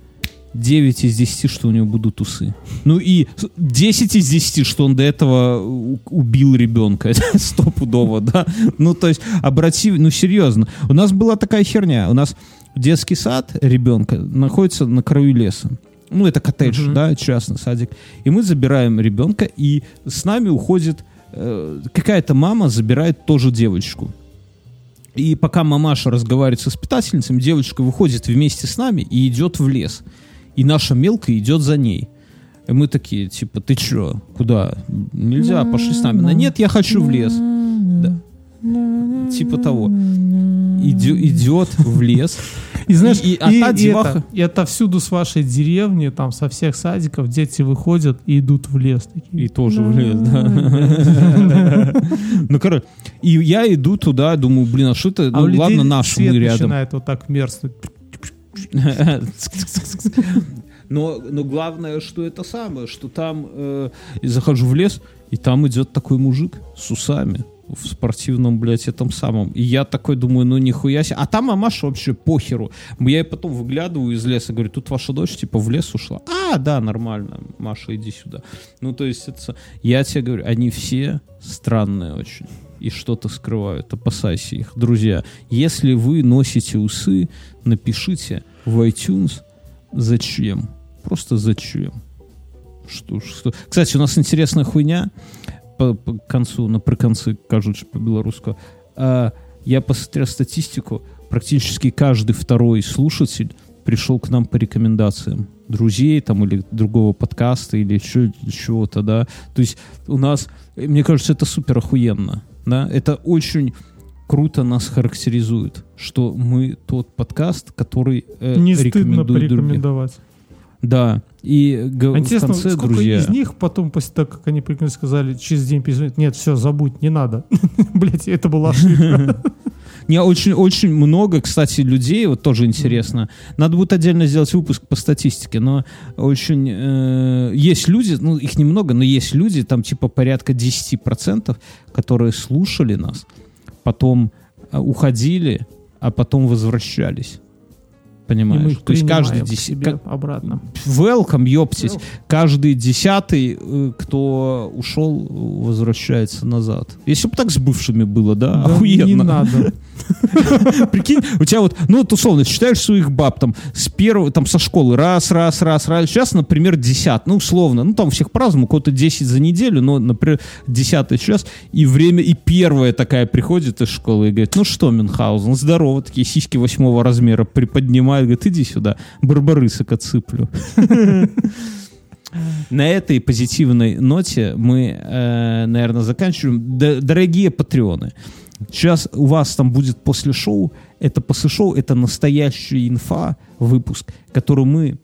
9 из 10, что у него будут усы. Ну и с- 10 из 10, что он до этого убил ребенка. Это стопудово, да? Ну, то есть, обрати... Ну, серьезно. У нас была такая херня. У нас детский сад ребенка находится на краю леса. Ну, это коттедж, Мгм. да, частный садик. И мы забираем ребенка, и с нами уходит... э, какая-то мама забирает тоже девочку. И пока мамаша разговаривает с воспитательницей, девочка выходит вместе с нами и идет в лес. И наша мелкая идет за ней. И мы такие, типа, ты чё, куда? Нельзя, пошли с нами. Она, нет, я хочу в лес. Да. Типа того. Идё- идет в лес. И знаешь, И- и, и- а та и деваха- это- и отовсюду с вашей деревни, там со всех садиков дети выходят и идут в лес. Такие. И тоже в лес, да. Ну, короче, и я иду туда, думаю, блин, а что это? А Ну, ладно, наш мы рядом. начинает вот так мерзнуть. Но, но главное, что это самое, что там э, захожу в лес, и там идет такой мужик с усами в спортивном, блядь, этом самом. И я такой думаю, ну нихуя себе. А там мамаша вообще похеру. Я ей потом выглядываю из леса, говорю, тут ваша дочь типа в лес ушла. А, да, нормально, Маша, иди сюда. Ну, то есть, это, я тебе говорю, они все странные очень. И что-то скрывают. Опасайся их. Друзья, если вы носите усы, напишите в iTunes, зачем. Просто зачем. Что, что... Кстати, у нас интересная хуйня по, по концу, наприконцы, кажуть, по-белорусски. А, я посмотрел статистику, практически каждый второй слушатель пришел к нам по рекомендациям друзей там или другого подкаста или чего-то, да. То есть у нас, мне кажется, это супер охуенно, да. Это очень круто нас характеризует, что мы тот подкаст, который э, Не стыдно рекомендует других. порекомендовать. Да. И А в Интересно, конце, сколько друзья... из них потом, после того, как они порекомендовали, сказали, через день перезвонить, нет, все, забудь, не надо. Блять, это была ошибка. Не, очень, очень много, кстати, людей, вот тоже интересно. Надо будет отдельно сделать выпуск по статистике, но очень... э, есть люди, ну, их немного, но есть люди, там типа порядка 10%, которые слушали нас, потом э, уходили, а потом возвращались. И мы Понимаешь? их То есть каждый десятый... обратно. Welcome, ёптись. Каждый десятый, э, кто ушел, возвращается назад. Если бы так с бывшими было, да, Да охуенно. Не надо. Прикинь, у тебя вот, ну вот условно, считаешь своих баб там с первого, там со школы, раз, раз, раз, раз. Сейчас, например, десят, ну условно, ну там всех у кого-то 10 за неделю, но, например, десятый сейчас, и время, и первая такая приходит из школы и говорит, ну что, Мюнхгаузен, здорово, такие сиськи восьмого размера приподнимает, говорит, иди сюда, барбарысок отсыплю. На этой позитивной ноте мы, наверное, заканчиваем. Дорогие патреоны, сейчас у вас там будет после шоу, это после шоу, это настоящая инфа, выпуск, который мы...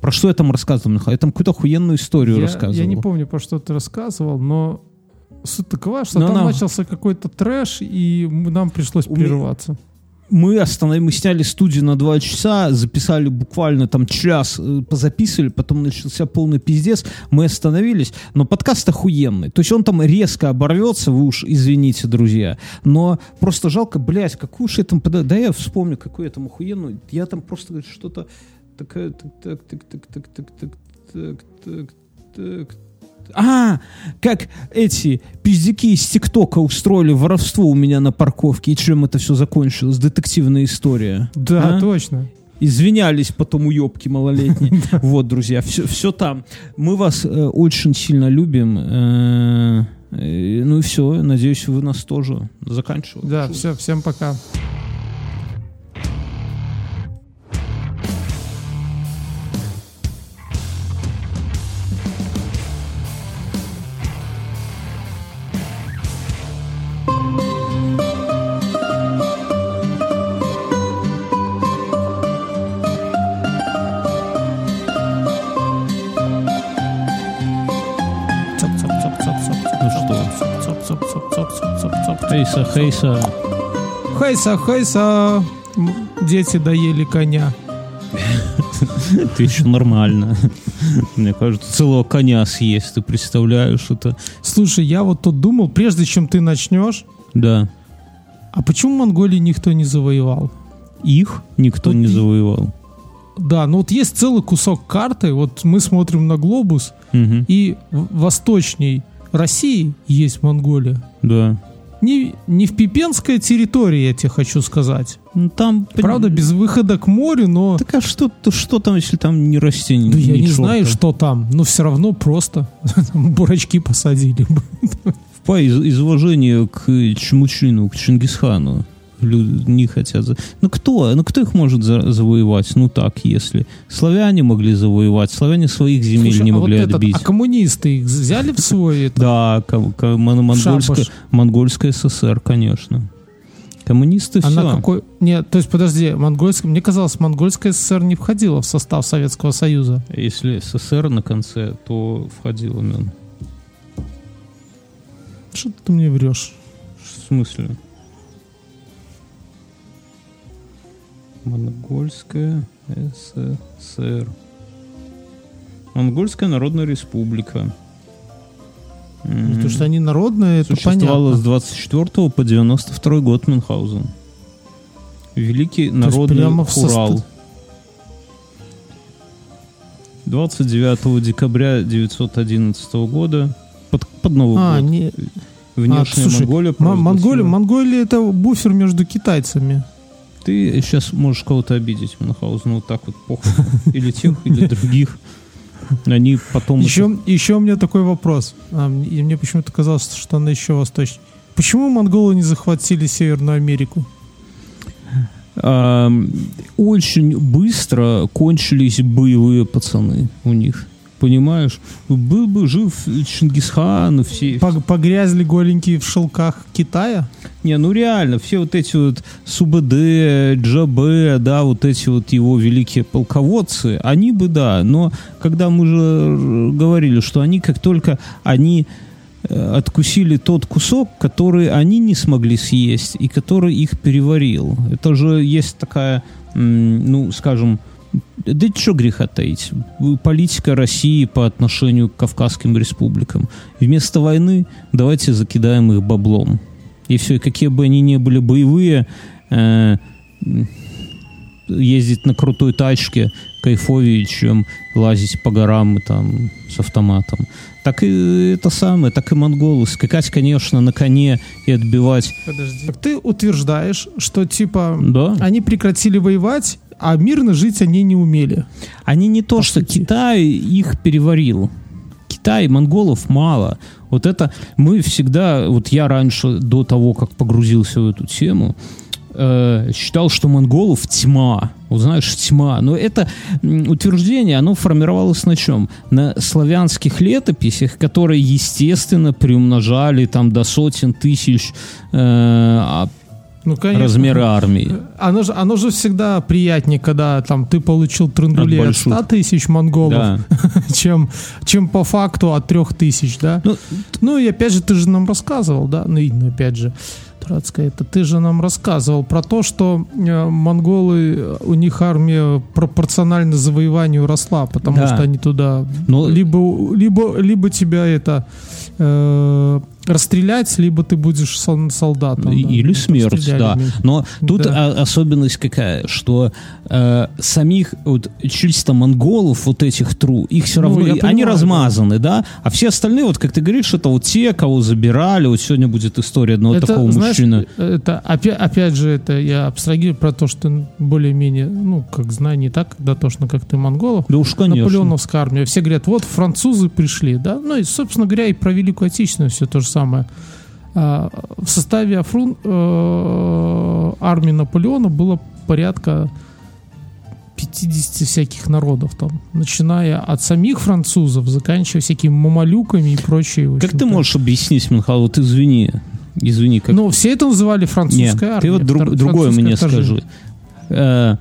Про что я там рассказывал, Михаил? Я там какую-то охуенную историю Я, рассказывал. я не помню, про что ты рассказывал, но суть такова, что Но там нам- начался какой-то трэш, и нам пришлось У прерываться. Мы остановили, мы сняли студию на два часа, записали буквально там час, э, позаписывали, потом начался полный пиздец, мы остановились, но подкаст охуенный, то есть он там резко оборвется, вы уж извините, друзья, но просто жалко, блядь, какую же я там, да я вспомню, какую я там охуенную, я там просто что-то такая, так, так, так, так, так, так, так, так, так, так, а, как эти пиздюки из ТикТока устроили воровство у меня на парковке, и чем это все закончилось? Детективная история. Да, А? точно. Извинялись потом уебки малолетние. Вот, друзья, все, все там. Мы вас э, очень сильно любим. э, э, ну и все, надеюсь, вы нас тоже заканчиваем. Да, все, всем пока. Хейса, хейса. Хейса, дети доели коня. Ты еще нормально. Мне кажется, целого коня съесть. Ты представляешь это? Слушай, я вот тут думал, прежде чем ты начнешь, Да. а почему Монголии никто не завоевал? Их никто Вот не завоевал. Да, ну вот есть целый кусок карты, вот мы смотрим на глобус, Мгм. и восточней России есть Монголия. Да. Не, не в Пипенская территория, я тебе хочу сказать. Ну, там... Правда, без выхода к морю, но... Так а что, то что там, если там не растение? Да я ни не чёрта? знаю, что там, но все равно просто там бурачки посадили бы. Из, из уважения к Чмучину, к Чингисхану. Люди не хотят. за- Ну кто? Ну кто их может за- завоевать? Ну так, если. Славяне могли завоевать. Славяне своих земель Слушай, не а вот могли этот, отбить. а коммунисты их взяли в свой это, Да, монгольская, ССР, конечно. Коммунисты все. Она какой... Нет, то есть, подожди, монгольская... Мне казалось, монгольская ССР не входила в состав Советского Союза. Если СССР на конце, то входил он. Что ты мне врешь? В смысле? Монгольская ССР. Монгольская Народная Республика. М. Потому что они народные, это понятно. с 24 по 92 год Мюнхгаузен. Великий народный прямо в хурал. состав- 29 декабря 911 года под, под Новый А, год. не... Внешняя а, слушай, Монголия М- Монголия, Монголия это буфер между китайцами. Ты сейчас можешь кого-то обидеть, Мюнхгаузен, вот так вот похуй. Или тех, или других. Они потом... Еще, еще у меня такой вопрос. А, и мне почему-то казалось, что она еще восточнее. Почему монголы не захватили Северную Америку? Ам, очень быстро кончились боевые пацаны у них. Понимаешь? Был бы жив Чингисхан, все... Пог- Погрязли голенькие в шелках Китая? Не, ну реально, все вот эти вот СУБД, ДЖБ, да, вот эти вот его великие полководцы, они бы, да, но когда мы же говорили, что они как только они э, откусили тот кусок, который они не смогли съесть и который их переварил. Это же есть такая, ну, скажем, да что греха таить. Политика России по отношению к Кавказским республикам. Вместо войны давайте закидаем их баблом. И все, и какие бы они ни были боевые, э, ездить на крутой тачке кайфовее, чем лазить по горам и там с автоматом. Так и это самое, так и монголы. Скакать, конечно, на коне и отбивать. Подожди. Так ты утверждаешь, что типа Да. они прекратили воевать, а мирно жить они не умели. Они не то, По что сути. Китай их переварил. Китай, монголов мало. Вот это мы всегда, вот я раньше, до того, как погрузился в эту тему, э, считал, что монголов тьма. Вот знаешь, тьма. Но это утверждение, оно формировалось на чем? На славянских летописях, которые, естественно, приумножали там до сотен тысяч э, а, Ну, конечно. размеры армии. Оно же, оно же всегда приятнее, когда там ты получил трендулей От от, больших. 100 тысяч монголов, Да. чем, чем по факту от 3 тысяч, да? Ну, Ну и опять же, ты же нам рассказывал, да? Ну и ну, опять же, дурацкое это, ты же нам рассказывал про то, что э, монголы, э, у них армия пропорционально завоеванию росла, потому Да. что они туда Ну, либо, либо, либо тебя это э, расстрелять, либо ты будешь сол- солдатом. да. Или Ну, смерть, да. Но тут Да. а, особенность какая, что э, самих вот, чисто монголов, вот этих тру, их все Ну, равно, и они понимаю, размазаны, да. А все остальные, вот как ты говоришь, это вот те, кого забирали, вот сегодня будет история одного это, такого знаешь, мужчины. Это опять, опять же, это я абстрагирую про то, что более-менее, ну, как знаю, не так дотошно, как ты монголов. Да уж, конечно. Наполеоновская армия. Все говорят, вот французы пришли, да? Ну и, собственно говоря, и про Великую Отечественную все то же самое. А, в составе Афрун, э, армии Наполеона было порядка 50 всяких народов там, начиная от самих французов, заканчивая всякими мамалюками и прочее. Как ты можешь объяснить, Михаил, вот извини, извини, как Но все это называли Нет, французская армия. ты вот друг- другое мне вторжение. скажи.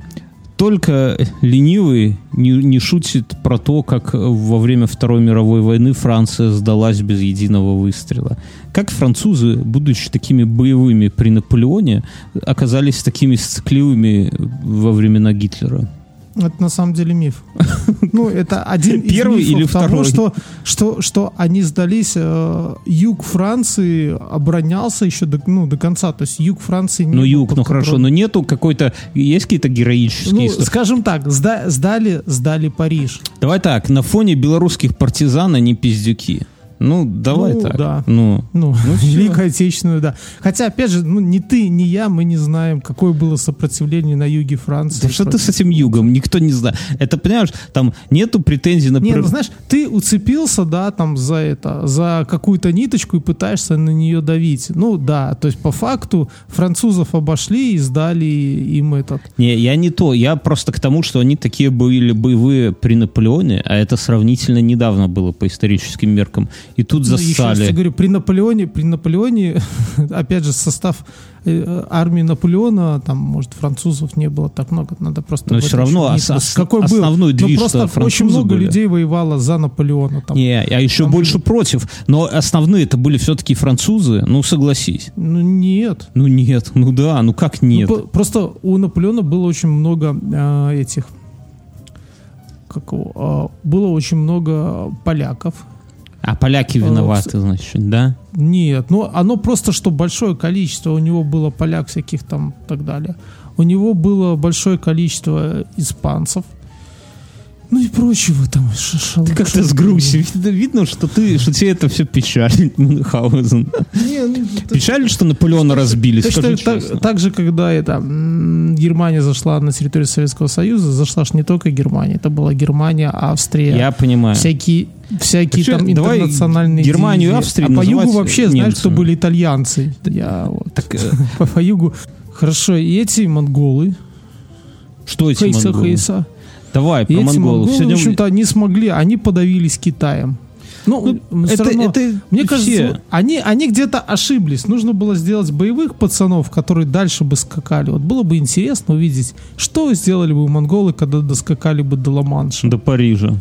Только ленивый не, не шутит про то, как во время Второй мировой войны Франция сдалась без единого выстрела. Как французы, будучи такими боевыми при Наполеоне, оказались такими сцикливыми во времена Гитлера? Это на самом деле миф. Ну, это один из Первый мифов или того, второй? что, что, что они сдались, э, юг Франции оборонялся еще до, ну, до конца. То есть юг Франции не Ну, юг, ну хорошо, но нету какой-то... Есть какие-то героические Ну, истории? скажем так, сда- сдали, сдали Париж. Давай так, на фоне белорусских партизан они пиздюки. Ну, давай Ну, так. да. Ну, Ну, всё. Великую Отечественную, да. Хотя, опять же, ну, ни ты, ни я, мы не знаем, какое было сопротивление на юге Франции. Да что ты с этим югом? Никто не знает. Это, понимаешь, там нету претензий на... Не, ну знаешь, ты уцепился, да, там за это, за какую-то ниточку и пытаешься на нее давить. Ну да, то есть по факту французов обошли и сдали им этот. Не, я не то. Я просто к тому, что они такие были боевые при Наполеоне, а это сравнительно недавно было по историческим меркам. И тут Ну, еще раз я говорю, при Наполеоне, при Наполеоне, опять же, состав э, армии Наполеона, там, может, французов не было так много, надо просто... Но в всё этом равно ос- ос- Какой был? основной Ну, движ-то просто очень много были. людей воевало за Наполеона. Там. Не, а еще Там- больше против. Но основные это были все-таки французы. Ну, согласись. Ну, нет. Ну, нет. Ну, да. Ну, как Ну, нет? по- просто у Наполеона было очень много а, этих как а, было очень много поляков. А поляки виноваты, значит, да? Нет, ну оно просто, что большое количество, у него было поляк всяких там и так далее. У него было большое количество испанцев. Ну и прочего там. ш- шал- Ты как-то шал- с грустью. Видно, видно, что ты, что тебе это все печалит, Мюнхгаузен. Не, ну, Печалит, что Наполеона разбили, скажи так, же, когда это, Германия зашла на территорию Советского Союза, зашла ж не только Германия, это была Германия, Австрия, Я понимаю. всякие, всякие Вообще, там интернациональные Германию и. Австрию А по югу вообще, знаешь, кто немцами. были итальянцы. Я вот Так, э, по, по югу. Хорошо, и эти монголы, что эти Хейса, монголы? Хейса, Давай, и про эти монголов. монголы, Сегодня- в общем-то, они смогли, они подавились Китаем. Ну, Ну, это, равно- это мне все. кажется, они, они где-то ошиблись. Нужно было сделать боевых пацанов, которые дальше бы скакали. Вот было бы интересно увидеть, что сделали бы монголы, когда доскакали бы до Ла-Манша. до Парижа.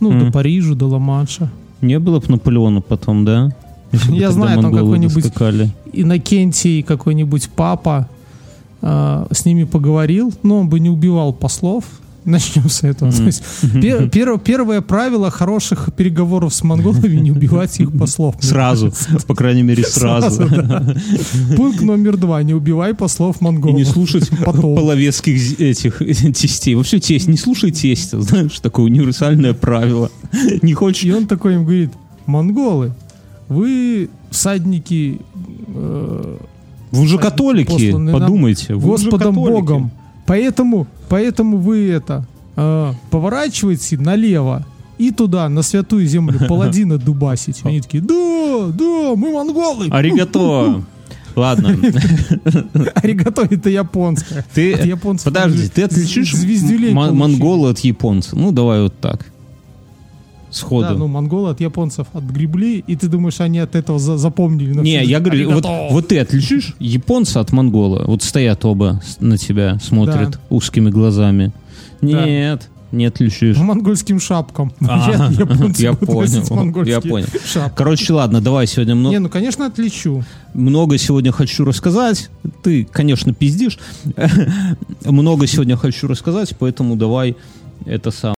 Ну, Мгм. до Парижа, до Ла-Манша. Не было бы Наполеона потом, да? Если Я знаю, там какой-нибудь доскакали. Иннокентий какой-нибудь папа э, с ними поговорил, но он бы не убивал послов. Начнем с этого. То есть пер- пер- первое правило хороших переговоров с монголами не убивать их послов. Сразу, по крайней мере, сразу. да. Пункт номер два. Не убивай послов И монголов. не слушать Потом. половецких этих тестей. Вообще тесть, не слушай тестя, знаешь, такое универсальное правило. Не хочешь... И он такой им говорит, монголы, вы всадники э, Вы же католики, посланы нам подумайте. вы Господом католики. Богом. Поэтому, поэтому вы это э, поворачиваете налево и туда, на святую землю, паладина дубасить. Они такие, да, да, мы монголы. Аригато. Ладно, Аригато это японское. ты... От японцев Подожди, ты отличишь звездюлей м- получили. монгола от японца? Ну, давай вот так. Сходу. Да, ну монголы от японцев отгребли, и ты думаешь, они от этого за- запомнили? Не, я говорю, вот, вот ты отличишь японца от монгола? Вот стоят оба на тебя, смотрят Да. узкими глазами. Нет, не отличишь. По монгольским шапкам. А, Я- я понял, я понял. шапки. Короче, ладно, давай сегодня много, Не, ну конечно отличу. много сегодня хочу рассказать. Ты, конечно, пиздишь. много сегодня хочу рассказать, поэтому давай это сам.